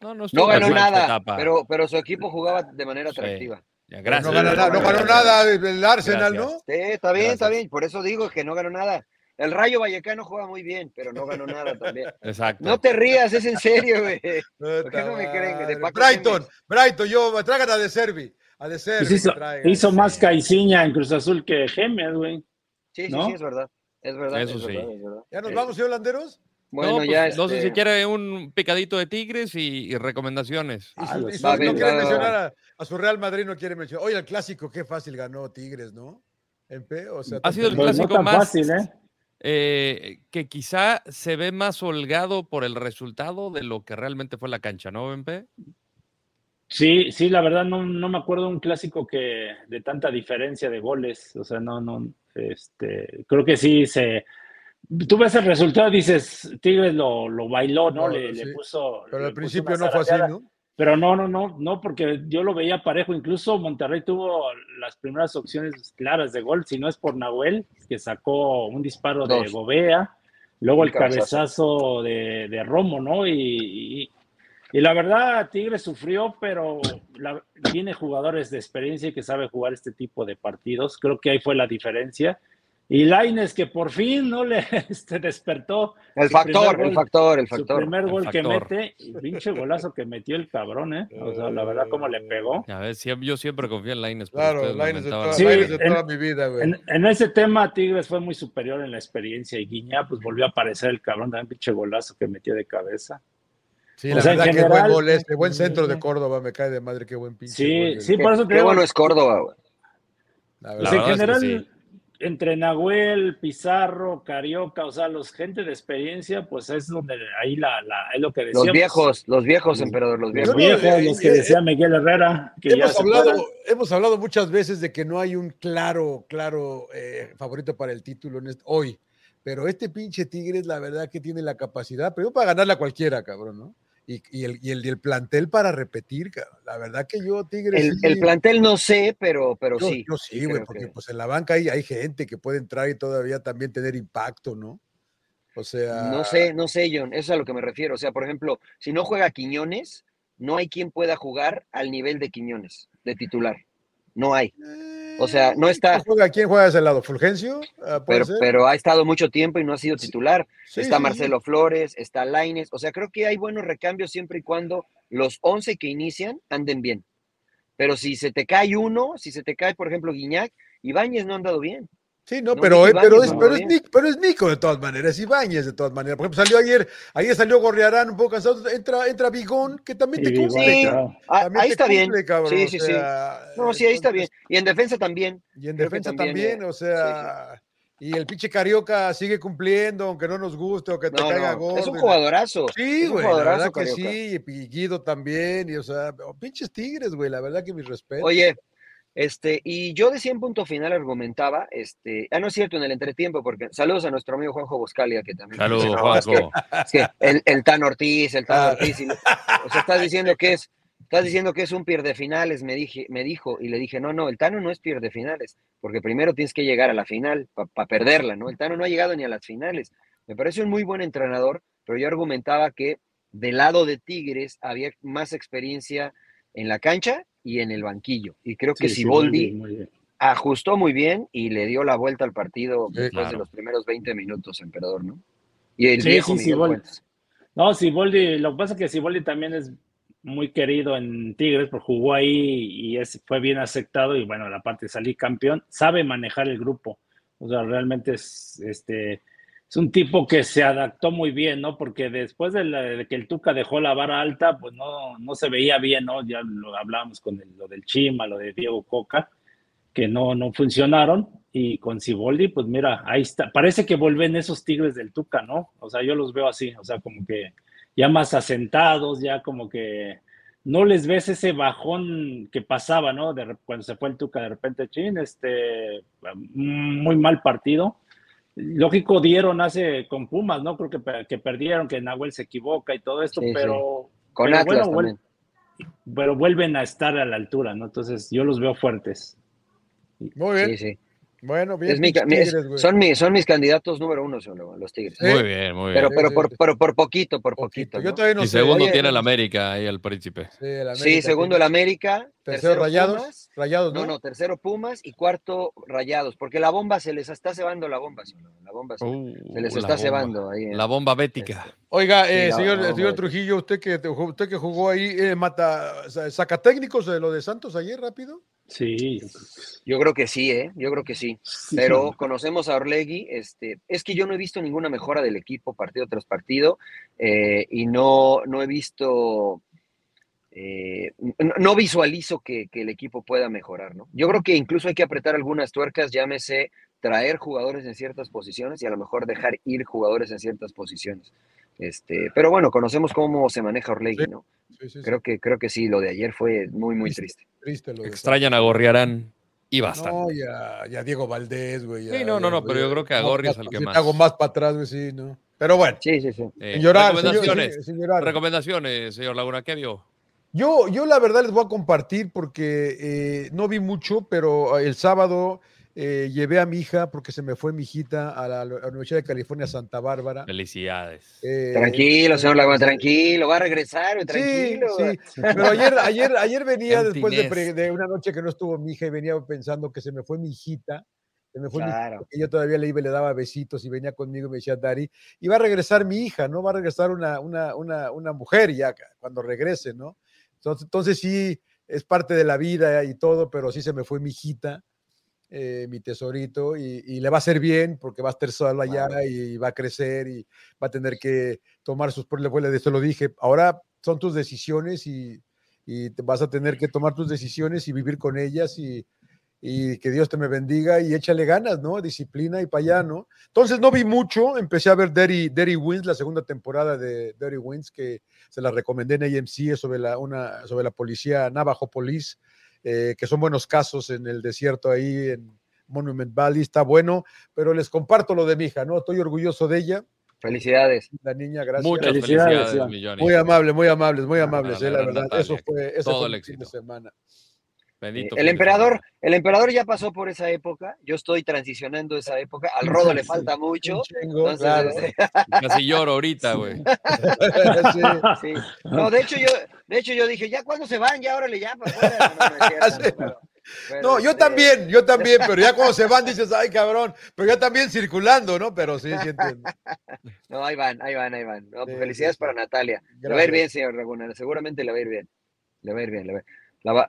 No, no, no ganó nada, pero, pero su equipo jugaba de manera atractiva. Sí. Ya, gracias. No ganó, nada, no ganó nada el Arsenal, Gracias. ¿no? Sí, está bien, gracias. está bien. Por eso digo que no ganó nada. El Rayo Vallecano juega muy bien, pero no ganó nada también. Exacto. No te rías, es en serio, güey. ¿Por qué no me creen? De Brighton, Jiménez. Brighton, yo, traigan a De Servi. A De Servi. Pues hizo, traigan, hizo sí. más Caiciña en Cruz Azul que Gemes, güey. Sí, sí, ¿no? sí, es verdad. Es verdad. Eso es sí. verdad, es verdad. ¿Ya nos vamos, señor Landeros? Bueno, no, pues, ya. no sé este... si quiere un picadito de Tigres y, y recomendaciones. Ah, y su, va, no quiere mencionar a, a, su Real Madrid, no quiere mencionar. Oye, el clásico, qué fácil ganó Tigres, ¿no? En P, o sea, ha sido el clásico no más fácil, ¿eh? eh, que quizá se ve más holgado por el resultado de lo que realmente fue la cancha, ¿no, MP? Sí, sí, la verdad no, no me acuerdo un clásico que de tanta diferencia de goles, o sea, no, no, este, creo que sí se, tú ves el resultado dices, Tigres lo, lo bailó, ¿no? No, le, sí. le puso. Pero le al principio no fue así. ¿no? Pero no, no, no, no, porque yo lo veía parejo. Incluso Monterrey tuvo las primeras opciones claras de gol, si no es por Nahuel, que sacó un disparo de Dos. Gobea, luego el cabezazo de, de Romo, ¿no? Y, y, y la verdad, Tigre sufrió, pero la- tiene jugadores de experiencia y que sabe jugar este tipo de partidos. Creo que ahí fue la diferencia. Y Laines que por fin no le este, despertó. El su factor, primer el factor, el Su factor. primer El gol que mete, y pinche golazo que metió el cabrón, ¿eh? O sea, la verdad, cómo le pegó. A ver, yo siempre confío en Laines. Claro, Lainez de, toda, Sí, de en- toda mi vida, güey. En, en ese tema, Tigres fue muy superior en la experiencia y Guiñá, pues volvió a aparecer el cabrón, también pinche golazo que metió de cabeza. Sí, o la sea, verdad que general- buen gol este, buen centro de. Córdoba, me cae de madre, qué buen pinche Sí, gol, sí, por eso te qué bueno es Córdoba, güey. La pues, verdad. La en es que general, entre Nahuel, Pizarro, Carioca, o sea, los gente de experiencia, pues es donde ahí la, la- es lo que decíamos. Los viejos, los viejos, emperador, los Los viejos. no- viejos, eh, los que eh, decía Miguel Herrera, que ya Hemos se hablado, hemos hablado muchas veces de que no hay un claro, claro eh, favorito para el título en este- hoy. Pero este pinche Tigres, la verdad que tiene la capacidad, pero para ganarle a cualquiera, cabrón, ¿no? Y, y el, y, el, y el plantel para repetir, cabrón. La verdad que yo, Tigres. El, sí- el plantel no sé, pero, pero yo, sí. yo sí, güey, porque que- pues en la banca hay, hay gente que puede entrar y todavía también tener impacto, ¿no? O sea. No sé, no sé, John, eso es a lo que me refiero. O sea, por ejemplo, si no juega Quiñones, no hay quien pueda jugar al nivel de Quiñones, de titular. No hay. O sea, no eh, está- ¿Quién juega, quién juega de ese lado? ¿Fulgencio? Ah, ¿puede Pero, ser? pero ha estado mucho tiempo y no ha sido titular. Sí, está sí, sí. Marcelo Flores, está Laines. O sea, creo que hay buenos recambios siempre y cuando los 11 que inician anden bien. Pero si se te cae uno, si se te cae, por ejemplo, Guiñac, Ibáñez no ha andado bien. Sí, no, No, pero, pero, es, pero, es. Nico, pero es Nico de todas maneras, Ibáñez de todas maneras. Por ejemplo, salió ayer, ayer salió Gorriarán un poco cansado, entra, entra Bigón, que también te Y cumple, Sí, cabrón. Ah, También ahí te está bien. cabrón, Sí, o sí, sí. sea, No, sí, ahí está bien. Y en defensa también. Y en defensa también, también, eh, o sea, y el pinche Carioca sigue cumpliendo, aunque no nos guste o que te No, caiga no, gordo. es un la- jugadorazo. Sí, es un güey, la jugadorazo, verdad que Carioca. sí, y Guido también, y o sea, oh, pinches tigres, güey, la verdad que mis respetos. Oye, este, y yo decía en punto final, argumentaba, este, ah, no es cierto, en el entretiempo, porque saludos a nuestro amigo Juanjo Boscalia, que también. Saludos, No, es que- Juanjo. es que el, el Tan Ortiz, el Tan Ah. Ortiz, y- o sea, estás diciendo que es, estás diciendo que es un pierde finales, me dije, me dijo, y le dije, no, no, el Tano no es pierde finales, porque primero tienes que llegar a la final para perderla, ¿no? El Tano no ha llegado ni a las finales. Me parece un muy buen entrenador, pero yo argumentaba que del lado de Tigres había más experiencia en la cancha y en el banquillo. Y creo que Sí, sí, Siboldi muy bien, muy bien. ajustó muy bien y le dio la vuelta al partido Sí, después de los primeros 20 minutos, emperador, ¿no? Y el Sí, viejo sí, Miguel Siboldi. No, Siboldi, lo que pasa es que Siboldi también es muy querido en Tigres, porque jugó ahí y es, fue bien aceptado y bueno, la parte de salir campeón, sabe manejar el grupo. O sea, realmente es este es un tipo que se adaptó muy bien, ¿no? Porque después de, la- que el Tuca dejó la vara alta, pues no, no se veía bien, ¿no? Ya lo hablábamos con el- lo del Chima, lo de Diego Coca, que no, no funcionaron. Y con Siboldi, pues mira, ahí está. Parece que vuelven esos Tigres del Tuca, ¿no? O sea, yo los veo así, o sea, como que ya más asentados, ya como que no les ves ese bajón que pasaba, ¿no? De, cuando se fue el Tuca, de repente, chin, este, muy mal partido. Lógico, dieron hace con Pumas, ¿no? Creo que, que perdieron, que Nahuel se equivoca y todo esto, Sí, sí. pero, Con pero Atlas bueno, también. pero vuelven a estar a la altura, ¿no? Entonces, yo los veo fuertes. Muy bien, Sí, sí. Bueno, bien. Es mi es- Tigres, güey. son, mi- son mis candidatos número uno, son los los Tigres. Sí. Muy bien, muy bien. Pero, Sí, pero, sí, por, sí. pero por poquito, por Poquito. poquito. Yo ¿no? todavía no y sé. segundo Oye, tiene el América ahí el príncipe. Sí, el Sí, América segundo el América. Tercero Rayados, Pumas. Rayados, ¿no? No, no, tercero Pumas y cuarto Rayados, porque la bomba se les está cebando la bomba, sí, la bomba se, Uh, se les está bomba. cebando ahí. en- La bomba bética. Oiga, eh, Sí, señor, señor. Trujillo, usted que, te- usted que jugó ahí, eh, mata, sa- saca técnicos de lo de Santos ayer rápido. Sí. Yo creo que sí, ¿eh? Yo creo que sí. Pero conocemos a Orlegui, este, es que yo no he visto ninguna mejora del equipo partido tras partido eh, y no, no he visto, eh, no, no visualizo que, que el equipo pueda mejorar, ¿no? Yo creo que incluso hay que apretar algunas tuercas, llámese traer jugadores en ciertas posiciones y a lo mejor dejar ir jugadores en ciertas posiciones. Este, pero bueno, conocemos cómo se maneja Orlegui. ¿no? Sí, sí, sí, Creo que, creo que sí, lo de ayer fue muy, muy triste. triste lo de Extrañan a Gorriarán y bastante. No, ya, ya Diego Valdés, güey. ya- Sí, no, no, ya, no, pero yo creo que a Gorri es el que más. hago más para atrás, güey, sí, ¿no? Pero bueno, Sí, sí, sí. Eh, llorar, señor, recomendaciones. sin- sin llorar. Recomendaciones, señor Laguna, ¿qué vio? Yo, yo la verdad les voy a compartir porque eh, no vi mucho, pero el sábado eh, llevé a mi hija, porque se me fue mi hijita, a la, a la Universidad de California, Santa Bárbara. Felicidades. Eh, Tranquilo, señor Laguna, tranquilo, va a regresar, Sí, tranquilo. sí, pero ayer, ayer, ayer venía después de, una noche que no estuvo mi hija y venía pensando que se me fue mi hijita. Se me fue mi Claro. hija, que yo todavía le iba y le daba besitos y venía conmigo y me decía Dari, y va a regresar mi hija, ¿no? Va a regresar una, una, una, una mujer ya cuando regrese, ¿no? Entonces, entonces sí, es parte de la vida y todo, pero sí se me fue mi hijita, eh, mi tesorito, y, y le va a hacer bien porque va a estar sola allá y va a crecer y va a tener que tomar sus problemas. De eso lo dije, ahora son tus decisiones y, y te vas a tener que tomar tus decisiones y vivir con ellas y, y que Dios te me bendiga y échale ganas, ¿no? Disciplina y para allá, ¿no? Entonces no vi mucho, empecé a ver Dirty, Dirty Wins, la segunda temporada de Dirty Wins, que se la recomendé en AMC, sobre la, una, sobre la policía Navajo Police, eh, que son buenos casos en el desierto ahí en Monument Valley, está bueno, pero les comparto lo de mi hija, ¿no? Estoy orgulloso de ella, Felicidades. la niña, gracias. Muchas Felicidades. Muy amable, muy amables, muy amables, la eh, la verdad. Natalia, Eso fue, ese todo fue el mi fin de éxito. semana. Bendito El emperador, el emperador ya pasó por esa época. Yo estoy transicionando esa época. Al rodo le falta mucho. Chingo, Entonces, claro. este, Casi lloro ahorita, güey. Sí. sí. No, de hecho yo, de hecho yo dije, ya cuando se van, ya órale, ya afuera. No, no, no es cierto, Sí. pero- pero, No, yo este, también, yo también, pero ya cuando se van dices, ay, cabrón, pero ya también circulando, ¿no? Pero sí, sí entiendo. No, ahí van, ahí van, ahí van. No, Sí, felicidades sí, para Natalia. Le va a ir bien, señor Laguna. Seguramente le va a ir bien. Le va a ir bien. Le va, la va,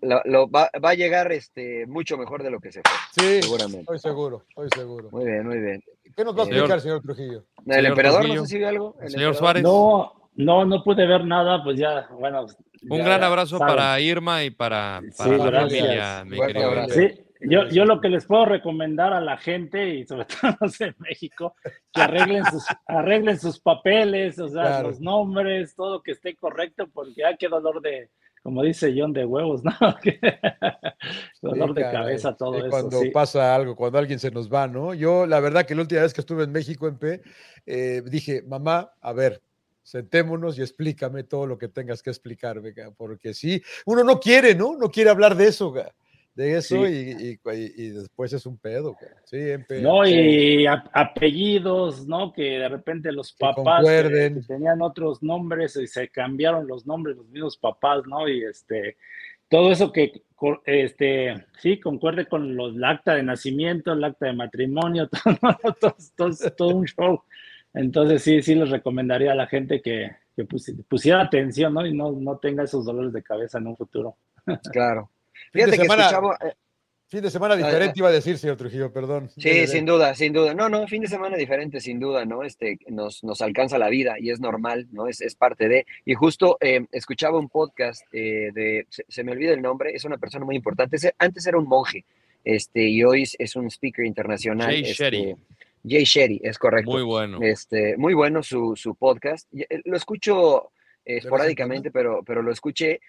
la- lo va, va a llegar este, mucho mejor de lo que se fue. Sí, Seguramente. estoy seguro, estoy seguro. Muy bien, muy bien. ¿Qué nos va a Señor- explicar, señor Trujillo? El Señor emperador, Trujillo. no sé si vio algo. El Señor emperador. Suárez. No, no, no pude ver nada, pues ya, bueno. Un ya gran abrazo saben. para Irma y para, Sí, la gracias. familia, mi querido. abrazo. Sí, yo, yo lo que les puedo recomendar a la gente y sobre todo los de México, que arreglen sus, arreglen sus papeles, o sea, Claro. los nombres, todo que esté correcto, porque hay qué dolor de, como dice John, de huevos, ¿no? Dolor Sí, de cabeza, todo Sí, eso. Cuando sí. pasa algo, cuando alguien se nos va, ¿no? Yo, la verdad que la última vez que estuve en México en P, eh, dije, mamá, a ver, sentémonos y explícame todo lo que tengas que explicarme, ca, porque sí, uno no quiere, ¿no? No quiere hablar de eso, ca, de eso Sí. y, y- después es un pedo, sí. No, y a- apellidos, ¿no? Que de repente los papás que, concuerden. que tenían otros nombres y se cambiaron los nombres, los mismos papás, ¿no? Y este, todo eso que, este, sí, concuerde con los, el acta de nacimiento, el acta de matrimonio, todo, todo, todo- todo un show. Entonces, sí, sí les recomendaría a la gente que, que pusi- pusiera atención, ¿no? Y no, no tenga esos dolores de cabeza en un futuro. Claro. Fin de Fíjate que semana- escuchaba. eh, Fin de semana diferente iba a decir, señor Trujillo, perdón. Sí, sin duda, sin duda. No, no, fin de semana diferente, sin duda, ¿no? Este, nos, nos alcanza la vida y es normal, ¿no? Es, es parte de. Y justo eh, escuchaba un podcast eh, de, se, se me olvida el nombre, es una persona muy importante. Antes era un monje, este, y hoy es, un speaker internacional. Jay este, Shetty. Jay Shetty, es correcto. Muy bueno. Este, muy bueno su, su podcast. Eh, Lo escucho eh, en esporádicamente, pero, pero lo escuché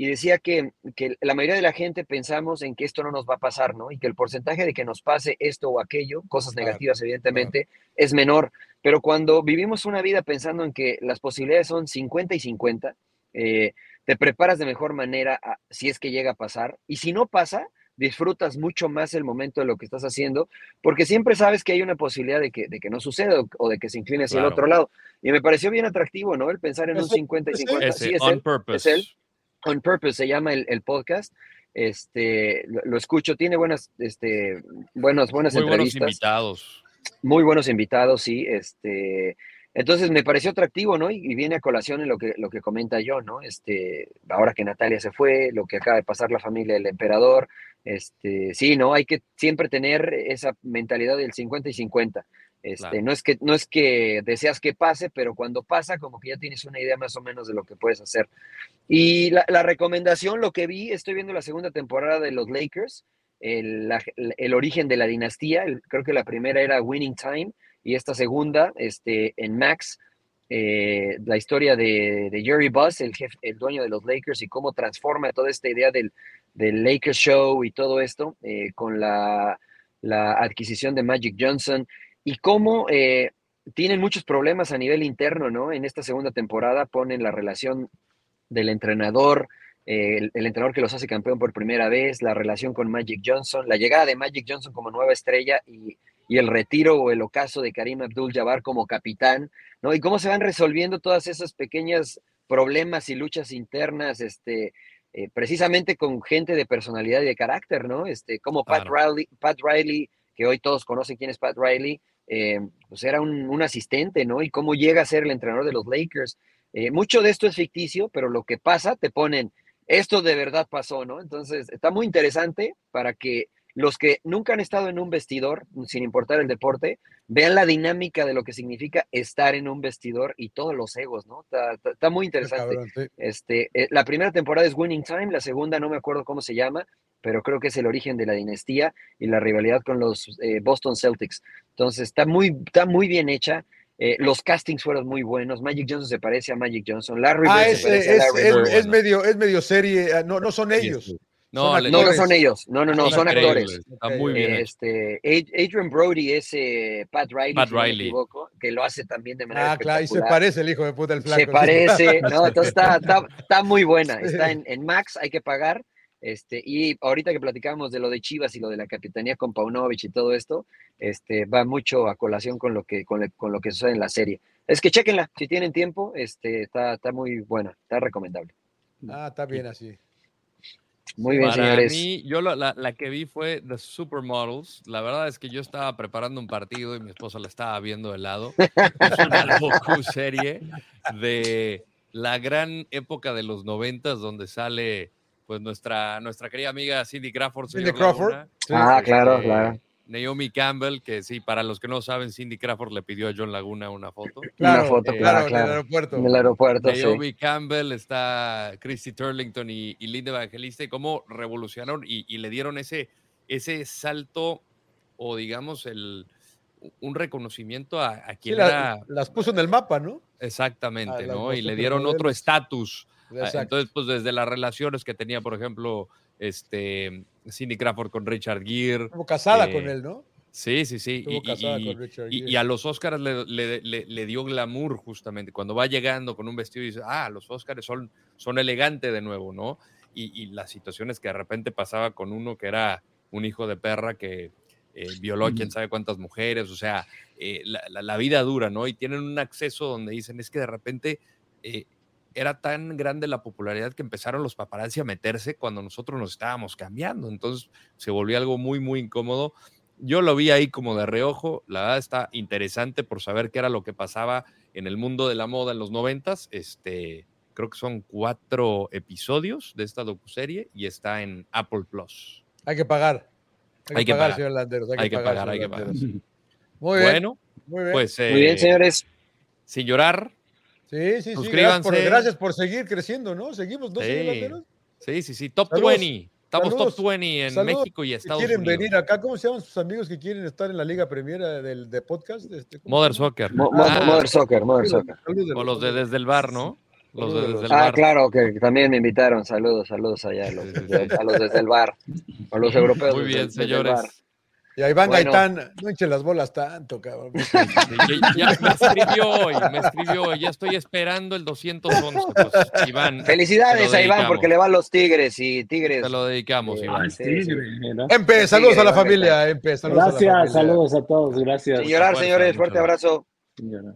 y decía que, que la mayoría de la gente pensamos en que esto no nos va a pasar, ¿no? Y que el porcentaje de que nos pase esto o aquello, cosas Claro, negativas evidentemente, es menor. Pero cuando vivimos una vida pensando en que las posibilidades son 50 y 50, eh, te preparas de mejor manera a- si es que llega a pasar. Y si no pasa, disfrutas mucho más el momento de lo que estás haciendo, porque siempre sabes que hay una posibilidad de que, de que no suceda o, o de que se incline hacia el otro lado. Y me pareció bien atractivo, ¿no? El pensar en un Ese- 50 y ese- 50. Ese, Sí, es on él. purpose. es él. On Purpose se llama el, el podcast. Este, lo, lo escucho, tiene buenas, este, buenas, buenas Muy buenos entrevistas invitados. muy buenos invitados, sí. Este, entonces me pareció atractivo, ¿no? Y, y viene a colación en lo que, lo que comenta yo, ¿no? Este, ahora que Natalia se fue, lo que acaba de pasar la familia del emperador, este, sí, ¿no? Hay que siempre tener esa mentalidad del 50 y 50. Este, no, es que, no es que deseas que pase, pero cuando pasa, como que ya tienes una idea más o menos de lo que puedes hacer. Y la, recomendación, lo que vi, estoy viendo la segunda temporada de los Lakers, el, origen de la dinastía. creo que la primera era Winning Time y esta segunda, este, en Max, eh, la historia de, Jerry Buss, el, el dueño de los Lakers, y cómo transforma toda esta idea del, Lakers Show y todo esto eh, con la adquisición de Magic Johnson y cómo eh, tienen muchos problemas a nivel interno, ¿no? En esta segunda temporada ponen la relación del entrenador, eh, el, el entrenador que los hace campeón por primera vez, la relación con Magic Johnson, la llegada de Magic Johnson como nueva estrella y, y el retiro o el ocaso de Karim Abdul-Jabbar como capitán, ¿no? Y cómo se van resolviendo todas esas pequeñas problemas y luchas internas, este, eh, precisamente con gente de personalidad y de carácter, ¿no? Este, como Pat. Riley, Pat Riley que hoy todos conocen quién es Pat Riley, eh, pues era un, un, asistente, ¿no? Y cómo llega a ser el entrenador de los Lakers. Eh, mucho de esto es ficticio, pero lo que pasa, te ponen, esto de verdad pasó, ¿no? Entonces, está muy interesante para que los que nunca han estado en un vestidor, sin importar el deporte, vean la dinámica de lo que significa estar en un vestidor y todos los egos, ¿no? Está, está, está muy interesante. Cabrón, sí. Este, eh, la primera temporada es Winning Time, la segunda no me acuerdo cómo se llama, pero creo que es el origen de la dinastía y la rivalidad con los eh, Boston Celtics. Entonces, está muy, está muy bien hecha. Eh, los castings fueron muy buenos. Magic Johnson se parece a Magic Johnson. Larry Ah, es, se parece a es, Larry es- Bird. es medio, es medio serie, ah, no, no son ellos. No, Son le- No, no actores. son ellos. No, no, no, Son actores. Está muy bien. Este, Ad- Adrian Brody es eh, Pat Riley, Pat si no me Riley. equivoco, que lo hace también de manera Ah, claro, y se parece el hijo de puta el flaco. Se sí. parece, ¿no? Entonces está, está, está muy buena. Sí. Está en, en Max, hay que pagar. Este, y ahorita que platicamos de lo de Chivas y lo de la capitanía con Paunovic y todo esto, este, va mucho a colación con lo que, con, le- con lo que sucede en la serie. Es que chequenla, si tienen tiempo, este, está, está muy buena, está recomendable. Ah, está bien así. Muy bien, Para señores. mí, yo la, la- la que vi fue The Supermodels. La verdad es que yo estaba preparando un partido y mi esposa la estaba viendo de lado. Es una serie de la gran época de los noventas donde sale pues nuestra, nuestra querida amiga Cindy Crawford. Cindy Crawford. Laguna, Sí. Ah, claro, eh, claro. Naomi Campbell, que sí, para los que no saben, Cindy Crawford le pidió a John Laguna una foto. Claro, foto, eh, claro, claro, en el aeropuerto. En el aeropuerto, sí. Naomi Campbell, está Christy Turlington y, y Linda Evangelista, y cómo revolucionaron y, y le dieron ese, ese salto o digamos el, un reconocimiento a, a Sí, quien la- era las puso en el mapa, ¿no? exactamente, a ¿no? Y le dieron otro estatus. Ah, Exacto. Entonces, pues desde las relaciones que tenía, por ejemplo, este Cindy Crawford con Richard Gere. Estuvo casada eh, con él, ¿no? Sí, sí, sí. Estuvo y- casada y- con Richard Gere. y a los Oscars le, le- le- le dio glamour justamente. Cuando va llegando con un vestido y dice, ah, los Oscars son, son elegantes de nuevo, ¿no? Y, y las situaciones que de repente pasaba con uno que era un hijo de perra que eh, violó a quién sabe cuántas mujeres, o sea, eh, la, la- la vida dura, ¿no? Y tienen un acceso donde dicen, es que de repente eh, era tan grande la popularidad que empezaron los paparazzi a meterse cuando nosotros nos estábamos cambiando. Entonces se volvió algo muy, muy incómodo. Yo lo vi ahí como de reojo, la verdad está interesante por saber qué era lo que pasaba en el mundo de la moda en los noventas. Este, creo que son cuatro episodios de esta docuserie y está en Apple Plus. Hay que pagar. Hay que, Hay que pagar, pagar. señor Landeros. Hay, Hay que que pagar, pagar, hay que pagar. Muy bien. Bueno, muy bien. pues Muy bien, eh, señores. sin llorar, sí, sí, sí. Gracias por, suscríbanse. gracias por seguir creciendo, ¿no? Seguimos, ¿no, Sí. Sí, sí, sí, top Saludos. 20. Estamos Saludos. top 20 en Saludos. México y Estados quieren Unidos. venir acá, ¿cómo se llaman sus amigos que quieren estar en la Liga Premier del de podcast? Este, ¿cómo Mother? Soccer. Mo- Ah, Mother Soccer, Mother Soccer. O los de desde el bar, ¿no? Los de desde el Ah, bar. claro, que también me invitaron. Saludos, saludos allá a los, desde- a los desde el bar. A los europeos. Muy bien, desde bar. Y a Iván Bueno. Gaitán, no hinche las bolas tanto, cabrón. Ya, ya me escribió hoy, me escribió hoy, ya estoy esperando el 211. Pues, Iván, Felicidades a Iván porque le va a los Tigres y Tigres. te lo dedicamos, Eh, Iván. Ah, Sí. Empe, saludos a la familia, Empe, saludos a la Gracias, familia. saludos a todos, gracias. Sin llorar, señores, fuerte abrazo. Sin llorar.